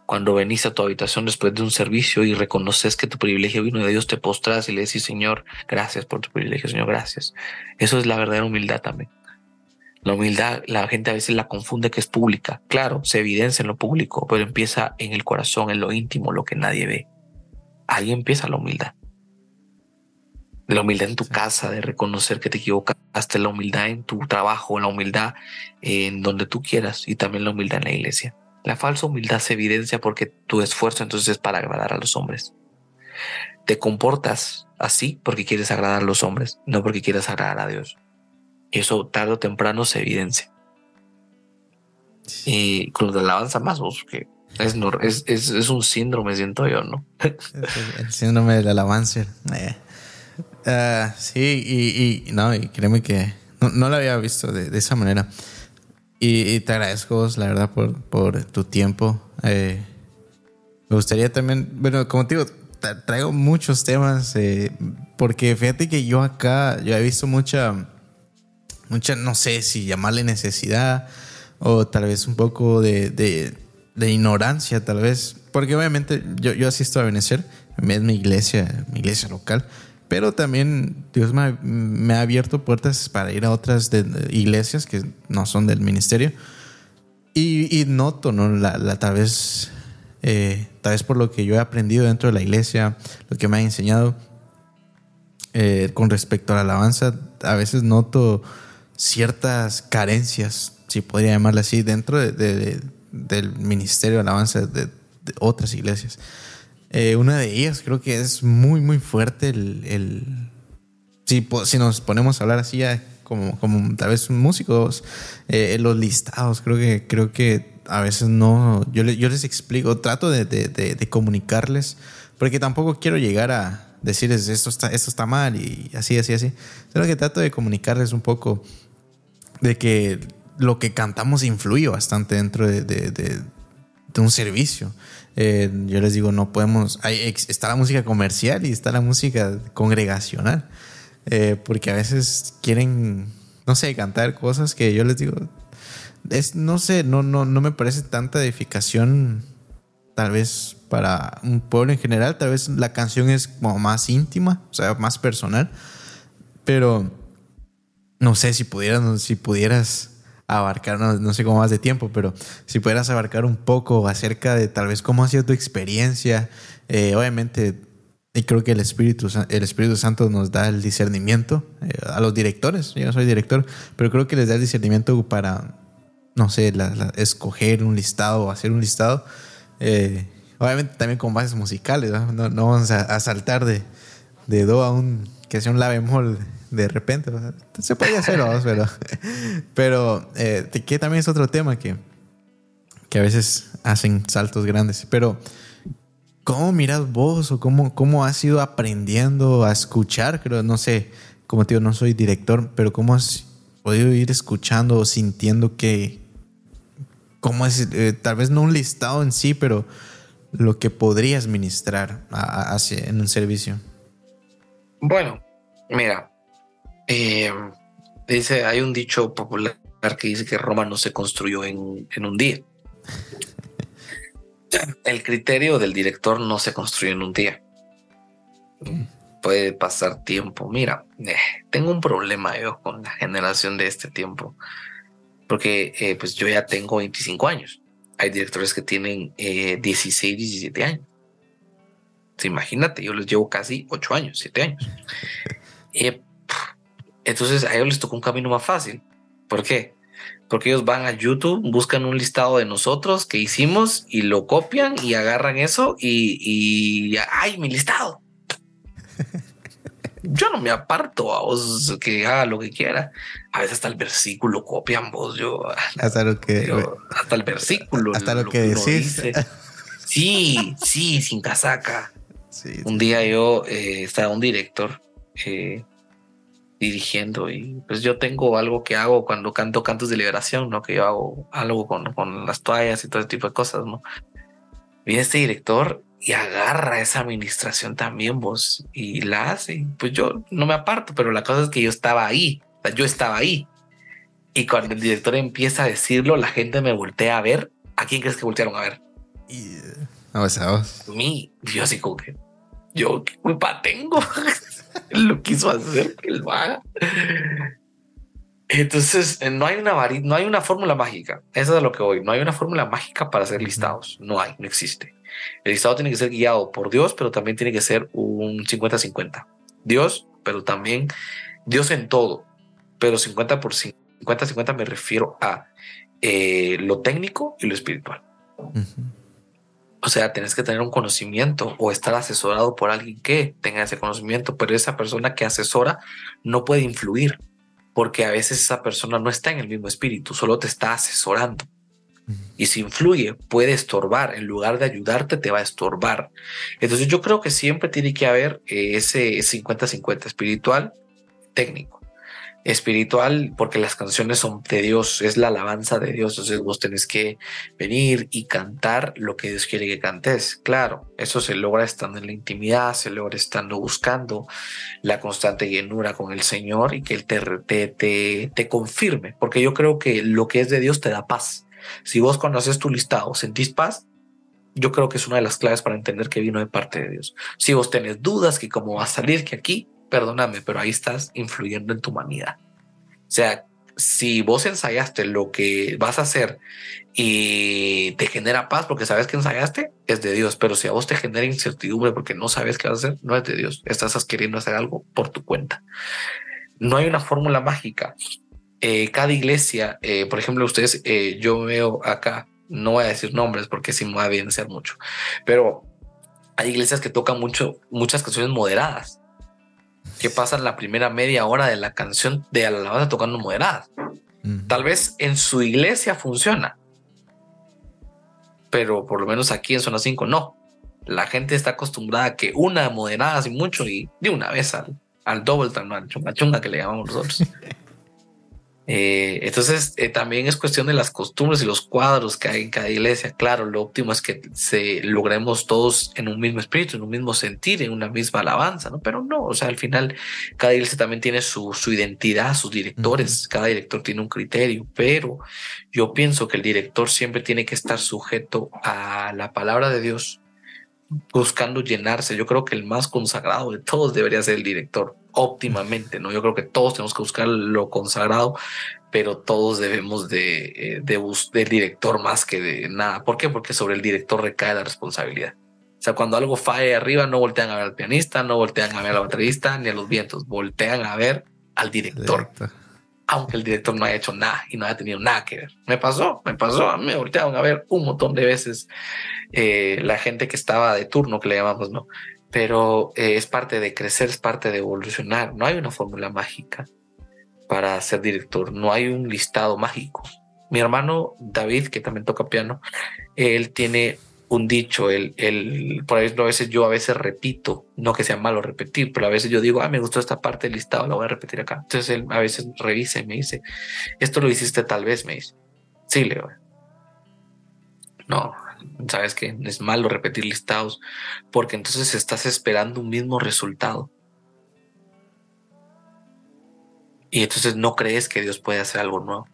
Cuando venís a tu habitación después de un servicio y reconoces que tu privilegio vino de Dios, te postras y le decís, Señor, gracias por tu privilegio, Señor, gracias. Eso es la verdadera humildad también. La humildad, la gente a veces la confunde que es pública. Claro, se evidencia en lo público, pero empieza en el corazón, en lo íntimo, lo que nadie ve. Ahí empieza la humildad de la humildad en tu casa, de reconocer que te equivocaste, la humildad en tu trabajo, la humildad en donde tú quieras y también la humildad en la iglesia. La falsa humildad se evidencia porque tu esfuerzo entonces es para agradar a los hombres. Te comportas así porque quieres agradar a los hombres, no porque quieres agradar a Dios. Y eso tarde o temprano se evidencia. Y con de alabanza más, vos, que es, es, es, un síndrome, siento yo, ¿no? El síndrome de la alabanza. Eh. Ah, sí, y, no, y créeme que no, no lo había visto de, esa manera. Y, te agradezco, la verdad, por, por tu tiempo. Eh, me gustaría también, bueno, como te digo, traigo muchos temas, eh, porque fíjate que yo acá, yo he visto mucha, mucha, no sé si llamarle necesidad o tal vez un poco de, de, ignorancia, tal vez, porque obviamente yo, yo asisto a Venecer, es mi iglesia, mi iglesia local, pero también Dios me, ha abierto puertas para ir a otras iglesias que no son del ministerio. Y, noto, ¿no? La, tal, vez, eh, tal vez por lo que yo he aprendido dentro de la iglesia, lo que me ha enseñado eh, con respecto a la alabanza, a veces noto ciertas carencias, si podría llamarla así, dentro del ministerio de alabanza de otras iglesias. Eh, una de ellas creo que es muy, muy fuerte el... si, si, nos ponemos a hablar así ya como, como tal vez músicos, eh, los listados, creo que, creo que a veces no, yo, yo les explico, trato de, de, comunicarles, porque tampoco quiero llegar a decirles esto está, esto está mal y así, así, así, sino que trato de comunicarles un poco de que lo que cantamos influye bastante dentro de, de un servicio. Eh, yo les digo, no podemos, hay, está la música comercial y está la música congregacional, eh, porque a veces quieren, no sé, cantar cosas que yo les digo, es, no sé, no, no, no me parece tanta edificación tal vez para un pueblo en general, tal vez la canción es como más íntima, o sea, más personal, pero no sé si pudieras, si pudieras abarcar, no, sé cómo más de tiempo, pero si pudieras abarcar un poco acerca de tal vez cómo ha sido tu experiencia, eh, obviamente, y creo que el Espíritu, el Espíritu Santo nos da el discernimiento eh, a los directores, yo no soy director, pero creo que les da el discernimiento para, no sé, escoger un listado o hacer un listado. Eh, obviamente también con bases musicales, no, no vamos a, saltar de, de do a un, que sea un la bemol de repente. se podía hacer, pero, pero eh, que también es otro tema que, que a veces hacen saltos grandes. Pero, ¿cómo miras vos o cómo, cómo has ido aprendiendo a escuchar? Creo, no sé, como te digo, no soy director, pero ¿cómo has podido ir escuchando o sintiendo que, cómo es, eh, tal vez no un listado en sí, pero lo que podrías ministrar en un servicio? Bueno, mira, eh, dice, hay un dicho popular que dice que Roma no se construyó en, un día. El criterio del director no se construye en un día. Puede pasar tiempo. Mira, eh, tengo un problema yo con la generación de este tiempo, porque eh, pues yo ya tengo 25 años. Hay directores que tienen 16, 17 años. imagínate, yo les llevo casi 8 años, 7 años. Entonces a ellos les tocó un camino más fácil. ¿Por qué? Porque ellos van a YouTube, buscan un listado de nosotros que hicimos y lo copian y agarran eso y, y ¡ay, mi listado! Yo no me aparto a vos que haga lo que quiera. A veces hasta el versículo copian vos. Yo hasta lo que hasta el versículo, hasta lo, que, decís. Sí, sí, sin casaca. un día yo eh, estaba un director eh, dirigiendo y pues yo tengo algo que hago cuando canto cantos de liberación, ¿no? Que yo hago algo con, con las toallas y todo ese tipo de cosas, ¿no? Viene este director y agarra esa administración también vos y la hace. Pues yo no me aparto, pero la cosa es que yo estaba ahí, yo estaba ahí. Y cuando el director empieza a decirlo, la gente me voltea a ver. ¿A quién crees que voltearon a ver? Y, a vos, a vos. mí. Yo así como que, yo qué culpa tengo. lo quiso hacer, que lo haga. Entonces, no hay una no hay una fórmula mágica. Eso es lo que voy. No hay una fórmula mágica para hacer listados. No hay, no existe. El listado tiene que ser guiado por Dios, pero también tiene que ser un 50-50. Dios, pero también Dios en todo, pero 50 por 50-50 me refiero a eh, lo técnico y lo espiritual. O sea, tienes que tener un conocimiento o estar asesorado por alguien que tenga ese conocimiento, pero esa persona que asesora no puede influir porque a veces esa persona no está en el mismo espíritu, solo te está asesorando. Y si influye, puede estorbar. En lugar de ayudarte, te va a estorbar. Entonces yo creo que siempre tiene que haber eh, ese 50-50 espiritual, técnico. Espiritual, porque las canciones son de Dios, es la alabanza de Dios. Entonces vos tenés que venir y cantar lo que Dios quiere que cantes. Claro, eso se logra estando en la intimidad, se logra estando buscando la constante llenura con el Señor y que Él te, te, te, te confirme. Porque yo creo que lo que es de Dios te da paz si vos conoces tu listado sentís paz, yo creo que es una de las claves para entender que vino de parte de Dios. Si vos tenés dudas que cómo va a salir, que aquí, perdóname, pero ahí estás influyendo en tu humanidad. O sea, si vos ensayaste lo que vas a hacer y te genera paz porque sabes que ensayaste, es de Dios. Pero si a vos te genera incertidumbre porque no sabes qué vas a hacer, no es de Dios. Estás queriendo hacer algo por tu cuenta. No hay una fórmula mágica. Eh, cada iglesia, eh, por ejemplo, ustedes, eh, yo veo acá, no voy a decir nombres porque sí me va a evidenciar mucho, pero hay iglesias que tocan mucho, muchas canciones moderadas, que pasan la primera media hora de la canción de la alabanza tocando moderadas. Tal vez en su iglesia funciona, pero por lo menos aquí en Zona 5 no. La gente está acostumbrada a que una moderada sin mucho y de una vez al, al double time, al chunga chunga que le llamamos nosotros. Eh, entonces, eh, también es cuestión de las costumbres y los cuadros que hay en cada iglesia. Claro, lo óptimo es que se logremos todos en un mismo espíritu, en un mismo sentir, en una misma alabanza, ¿no? Pero no, o sea, al final cada iglesia también tiene su, su identidad, sus directores, cada director tiene un criterio, pero yo pienso que el director siempre tiene que estar sujeto a la palabra de Dios, buscando llenarse. Yo creo que el más consagrado de todos debería ser el director, óptimamente, ¿no? Yo creo que todos tenemos que buscar lo consagrado, pero todos debemos de, eh, de, del director más que de nada. ¿Por qué? Porque sobre el director recae la responsabilidad. O sea, cuando algo falla arriba, no voltean a ver al pianista, no voltean a ver al baterista ni a los vientos, voltean a ver al director aunque el director no haya hecho nada y no haya tenido nada que ver. Me pasó, me pasó, a mí a ver un montón de veces eh, la gente que estaba de turno, que le llamamos, ¿no? Pero eh, es parte de crecer, es parte de evolucionar. No hay una fórmula mágica para ser director, no hay un listado mágico. Mi hermano David, que también toca piano, él tiene un dicho, el, el, por ahí a veces yo a veces repito, no que sea malo repetir, pero a veces yo digo, ah, me gustó esta parte del listado, la voy a repetir acá. Entonces él a veces revisa y me dice, esto lo hiciste tal vez, me dice. Sí, Leo. No, sabes que es malo repetir listados porque entonces estás esperando un mismo resultado. Y entonces no crees que Dios puede hacer algo nuevo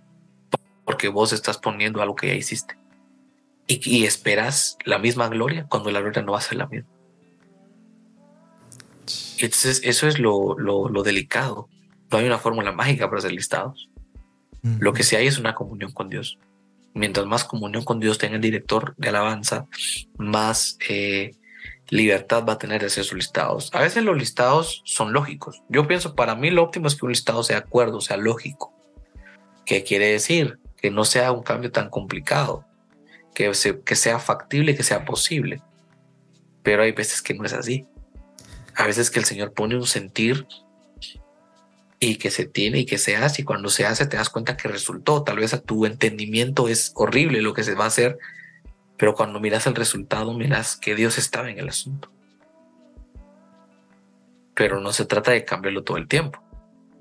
porque vos estás poniendo algo que ya hiciste y, esperas la misma gloria cuando la gloria no va a ser la misma. Entonces, eso es lo, lo, delicado. No hay una fórmula mágica para ser listados. Lo que sí hay es una comunión con Dios. Mientras más comunión con Dios tenga el director de alabanza, más eh, libertad va a tener de hacer sus listados. A veces los listados son lógicos. Yo pienso, para mí lo óptimo es que un listado sea acuerdo, sea lógico. ¿Qué quiere decir? Que no sea un cambio tan complicado que, sea factible, que sea posible. Pero hay veces que no es así. A veces que el Señor pone un sentir y que se tiene y que se hace y cuando se hace te das cuenta que resultó. Tal vez a tu entendimiento es horrible lo que se va a hacer, pero cuando miras el resultado miras que Dios estaba en el asunto. Pero no se trata de cambiarlo todo el tiempo,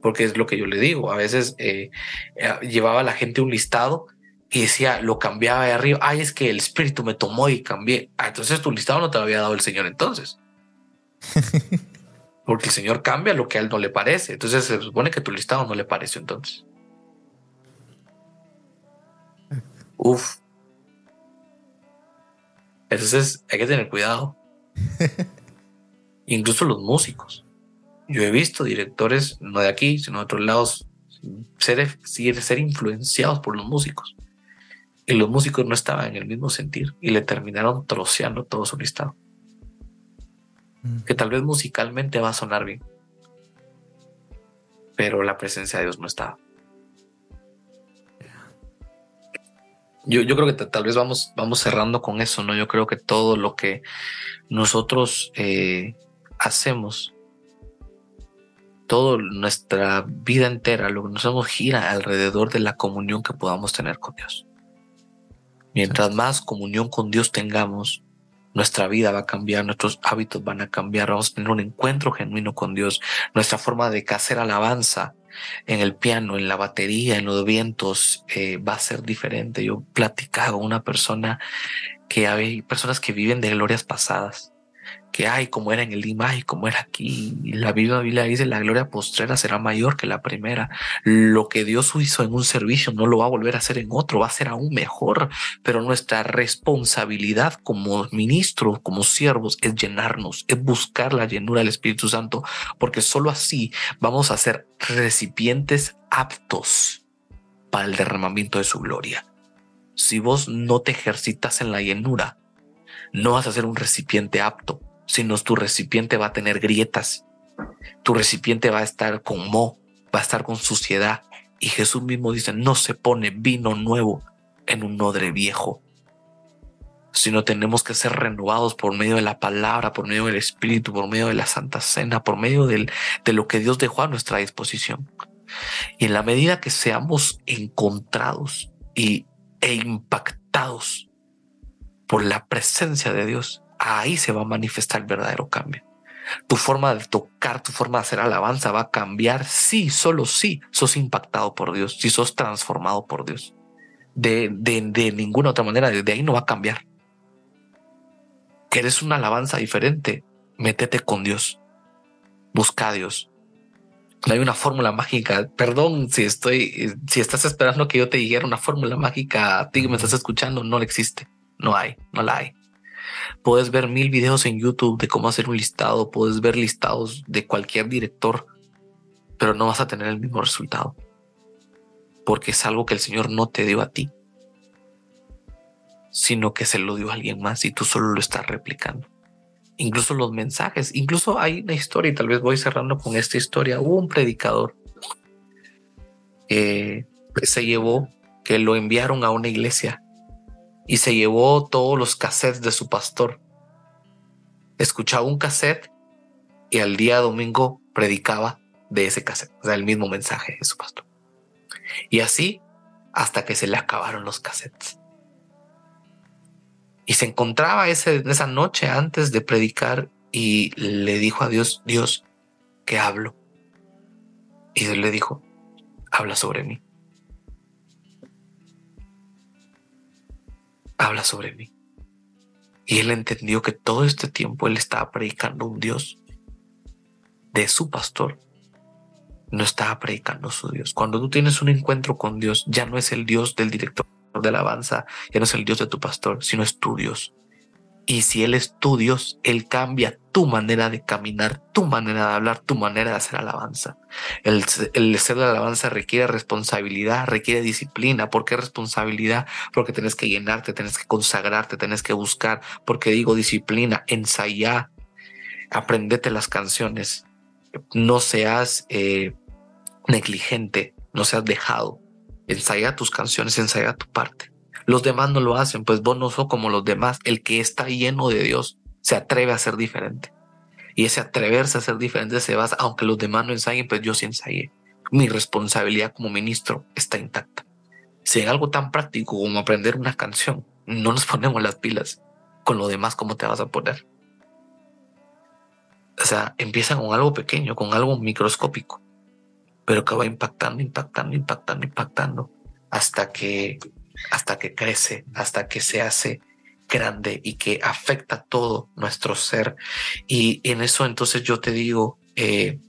porque es lo que yo le digo. A veces eh, eh, llevaba la gente un listado y decía, lo cambiaba de arriba. Ay, es que el espíritu me tomó y cambié. Ah, entonces tu listado no te lo había dado el Señor entonces. Porque el Señor cambia lo que a él no le parece. Entonces se supone que tu listado no le pareció entonces. Uf. Entonces hay que tener cuidado. Incluso los músicos. Yo he visto directores, no de aquí, sino de otros lados, ser, ser influenciados por los músicos. Y los músicos no estaban en el mismo sentir y le terminaron troceando todo su listado. Mm. Que tal vez musicalmente va a sonar bien, pero la presencia de Dios no estaba. Yo, yo creo que tal vez vamos, vamos cerrando con eso, ¿no? Yo creo que todo lo que nosotros eh, hacemos, toda nuestra vida entera, lo que nos hacemos gira alrededor de la comunión que podamos tener con Dios. Mientras más comunión con Dios tengamos, nuestra vida va a cambiar, nuestros hábitos van a cambiar, vamos a tener un encuentro genuino con Dios, nuestra forma de hacer alabanza en el piano, en la batería, en los vientos, eh, va a ser diferente. Yo platicaba con una persona que hay personas que viven de glorias pasadas que hay como era en el Lima y como era aquí. La Biblia dice la gloria postrera será mayor que la primera. Lo que Dios hizo en un servicio no lo va a volver a hacer en otro, va a ser aún mejor. Pero nuestra responsabilidad como ministros, como siervos, es llenarnos, es buscar la llenura del Espíritu Santo, porque solo así vamos a ser recipientes aptos para el derramamiento de su gloria. Si vos no te ejercitas en la llenura, no vas a ser un recipiente apto sino tu recipiente va a tener grietas. Tu recipiente va a estar con mo, va a estar con suciedad. Y Jesús mismo dice, no se pone vino nuevo en un odre viejo, sino tenemos que ser renovados por medio de la palabra, por medio del Espíritu, por medio de la Santa Cena, por medio del, de lo que Dios dejó a nuestra disposición. Y en la medida que seamos encontrados y, e impactados por la presencia de Dios, ahí se va a manifestar el verdadero cambio. Tu forma de tocar, tu forma de hacer alabanza va a cambiar si, solo si sos impactado por Dios, si sos transformado por Dios. De, de, ninguna otra manera, de ahí no va a cambiar. ¿Quieres una alabanza diferente? Métete con Dios. Busca a Dios. No hay una fórmula mágica. Perdón si estoy, si estás esperando que yo te dijera una fórmula mágica a ti que me estás escuchando, no existe. No hay, no la hay. Puedes ver mil videos en YouTube de cómo hacer un listado, puedes ver listados de cualquier director, pero no vas a tener el mismo resultado. Porque es algo que el Señor no te dio a ti, sino que se lo dio a alguien más y tú solo lo estás replicando. Incluso los mensajes, incluso hay una historia y tal vez voy cerrando con esta historia. Hubo un predicador que se llevó, que lo enviaron a una iglesia y se llevó todos los cassettes de su pastor. Escuchaba un cassette y al día domingo predicaba de ese cassette, o sea, el mismo mensaje de su pastor. Y así hasta que se le acabaron los cassettes. Y se encontraba ese, esa noche antes de predicar y le dijo a Dios, Dios, ¿qué hablo? Y Dios le dijo, habla sobre mí. Habla sobre mí. Y él entendió que todo este tiempo él estaba predicando un Dios de su pastor. No estaba predicando su Dios. Cuando tú tienes un encuentro con Dios, ya no es el Dios del director de alabanza, ya no es el Dios de tu pastor, sino es tu Dios. Y si Él es tu Dios, Él cambia tu manera de caminar, tu manera de hablar, tu manera de hacer alabanza. El, el ser de alabanza requiere responsabilidad, requiere disciplina. ¿Por qué responsabilidad? Porque tienes que llenarte, tienes que consagrarte, tienes que buscar. Porque digo disciplina, ensayar, aprendete las canciones. No seas eh, negligente, no seas dejado. Ensaya tus canciones, ensaya tu parte. Los demás no lo hacen, pues vos no sos como los demás. El que está lleno de Dios se atreve a ser diferente. Y ese atreverse a ser diferente se basa, aunque los demás no ensayen, pues yo sí ensayé. Mi responsabilidad como ministro está intacta. Si hay algo tan práctico como aprender una canción, no nos ponemos las pilas. Con lo demás, ¿cómo te vas a poner? O sea, empieza con algo pequeño, con algo microscópico, pero que va impactando, impactando, impactando, impactando, hasta que hasta que crece, hasta que se hace grande y que afecta todo nuestro ser. Y en eso entonces yo te digo, eh,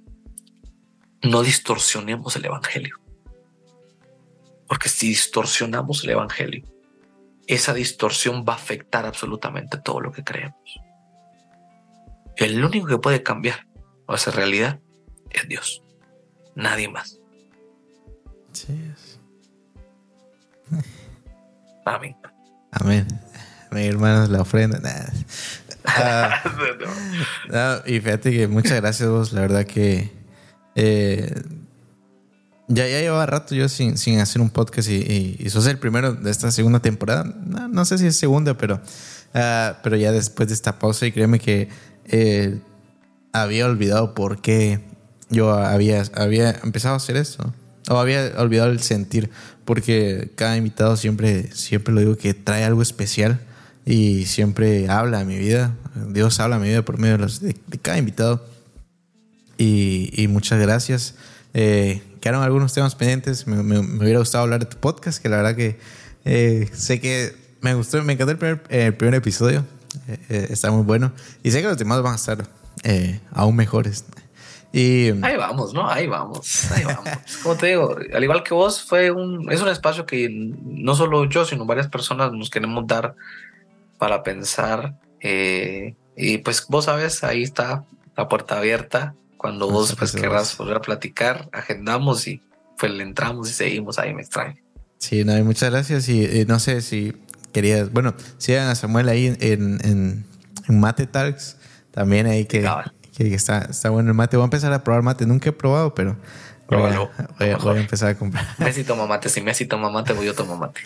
no distorsionemos el Evangelio. Porque si distorsionamos el Evangelio, esa distorsión va a afectar absolutamente todo lo que creemos. El único que puede cambiar esa realidad es Dios. Nadie más. Sí. Amén. Amén. Mi hermanos, la ofrenda. Ah, y fíjate que muchas gracias vos. La verdad que eh, ya, ya llevaba rato yo sin, sin hacer un podcast y, y, sos el primero de esta segunda temporada. No, sé si es segunda, pero, uh, pero ya después de esta pausa y créeme que eh, había olvidado por qué yo había, había empezado a hacer esto. O había olvidado el sentir, porque cada invitado siempre, siempre lo digo que trae algo especial y siempre habla a mi vida. Dios habla a mi vida por medio de, los, de, cada invitado. Y, y muchas gracias. Eh, quedaron algunos temas pendientes. Me, me, hubiera gustado hablar de tu podcast, que la verdad que eh, sé que me gustó, me encantó el primer, el primer episodio. Eh, está muy bueno. Y sé que los demás van a estar aún mejores. Y, ahí vamos, ¿no? Ahí vamos, ahí vamos. Como te digo, al igual que vos, fue un, es un espacio que no solo yo, sino varias personas nos queremos dar para pensar. y pues vos sabes, ahí está la puerta abierta cuando vos pues, querrás volver a platicar, agendamos y pues le entramos y seguimos ahí, me extraño. Sí, no, muchas gracias. Y no sé si querías, bueno, sigan a Samuel ahí en, en, en Mate Talks, también ahí que, que, está, está bueno el mate. Voy a empezar a probar mate, nunca he probado, pero voy, a, voy, a, empezar a comprar. Messi toma mate, si Messi toma mate, voy yo tomo mate.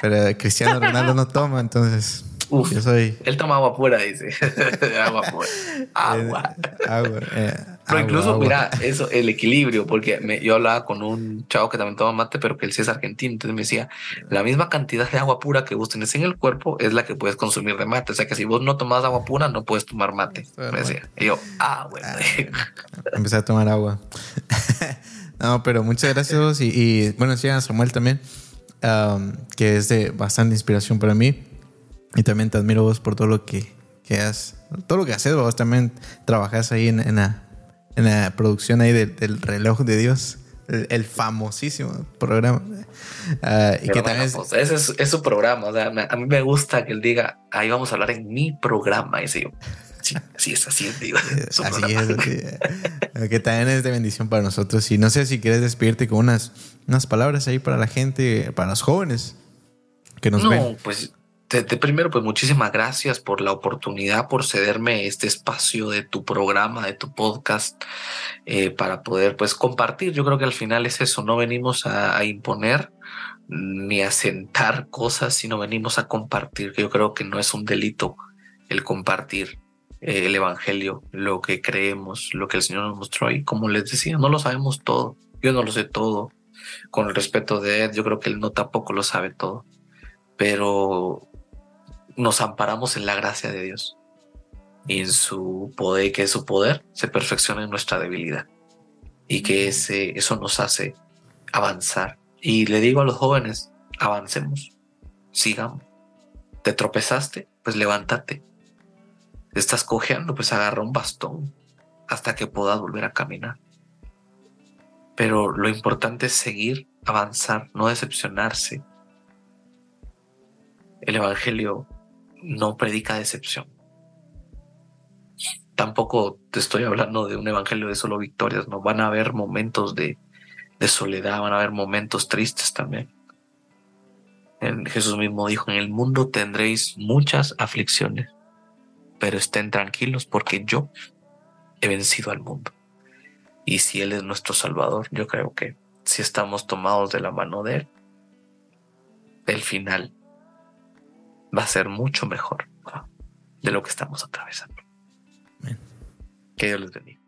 pero Cristiano Ronaldo no toma, entonces... Uf, yo soy. Él toma agua pura, dice. agua pura. Agua. agua. Eh, pero incluso, mira, eso, el equilibrio, porque me, yo hablaba con un chavo que también toma mate, pero que él sí es argentino. Entonces me decía, la misma cantidad de agua pura que vos tenés en el cuerpo es la que puedes consumir de mate. O sea que si vos no tomas agua pura, no puedes tomar mate. Me decía. Y yo, ah, bueno. Ah, empecé a tomar agua. no, pero muchas gracias. Y, y bueno, sí, a Samuel también, um, que es de bastante inspiración para mí. Y también te admiro vos por todo lo que, que has, todo lo que haces, vos también trabajas ahí en, en, la, en la, producción ahí del, reloj de Dios, el, famosísimo programa. Uh, y que también es, pues, ese es, su programa, o sea, a mí me gusta que él diga, ahí vamos a hablar en mi programa, yo, sí, así es, así es, digo. así es, que también es de bendición para nosotros. Y no sé si quieres despedirte con unas, unas palabras ahí para la gente, para los jóvenes que nos ven. No, pues de, primero, pues muchísimas gracias por la oportunidad, por cederme este espacio de tu programa, de tu podcast, eh, para poder pues compartir. Yo creo que al final es eso, no venimos a, imponer ni a sentar cosas, sino venimos a compartir. Yo creo que no es un delito el compartir eh, el Evangelio, lo que creemos, lo que el Señor nos mostró. Y como les decía, no lo sabemos todo. Yo no lo sé todo. Con el respeto de Ed, yo creo que él no tampoco lo sabe todo. Pero nos amparamos en la gracia de Dios y en su poder, que su poder se perfecciona en nuestra debilidad y que ese, eso nos hace avanzar. Y le digo a los jóvenes, avancemos, sigamos. ¿Te tropezaste? Pues levántate. ¿Te estás cojeando? Pues agarra un bastón hasta que puedas volver a caminar. Pero lo importante es seguir, avanzar, no decepcionarse. El Evangelio no predica decepción. Tampoco te estoy hablando de un evangelio de solo victorias, no van a haber momentos de, soledad, van a haber momentos tristes también. Jesús mismo dijo, en el mundo tendréis muchas aflicciones, pero estén tranquilos porque yo he vencido al mundo. Y si Él es nuestro Salvador, yo creo que si estamos tomados de la mano de Él, el final va a ser mucho mejor de lo que estamos atravesando. Que Dios les bendiga.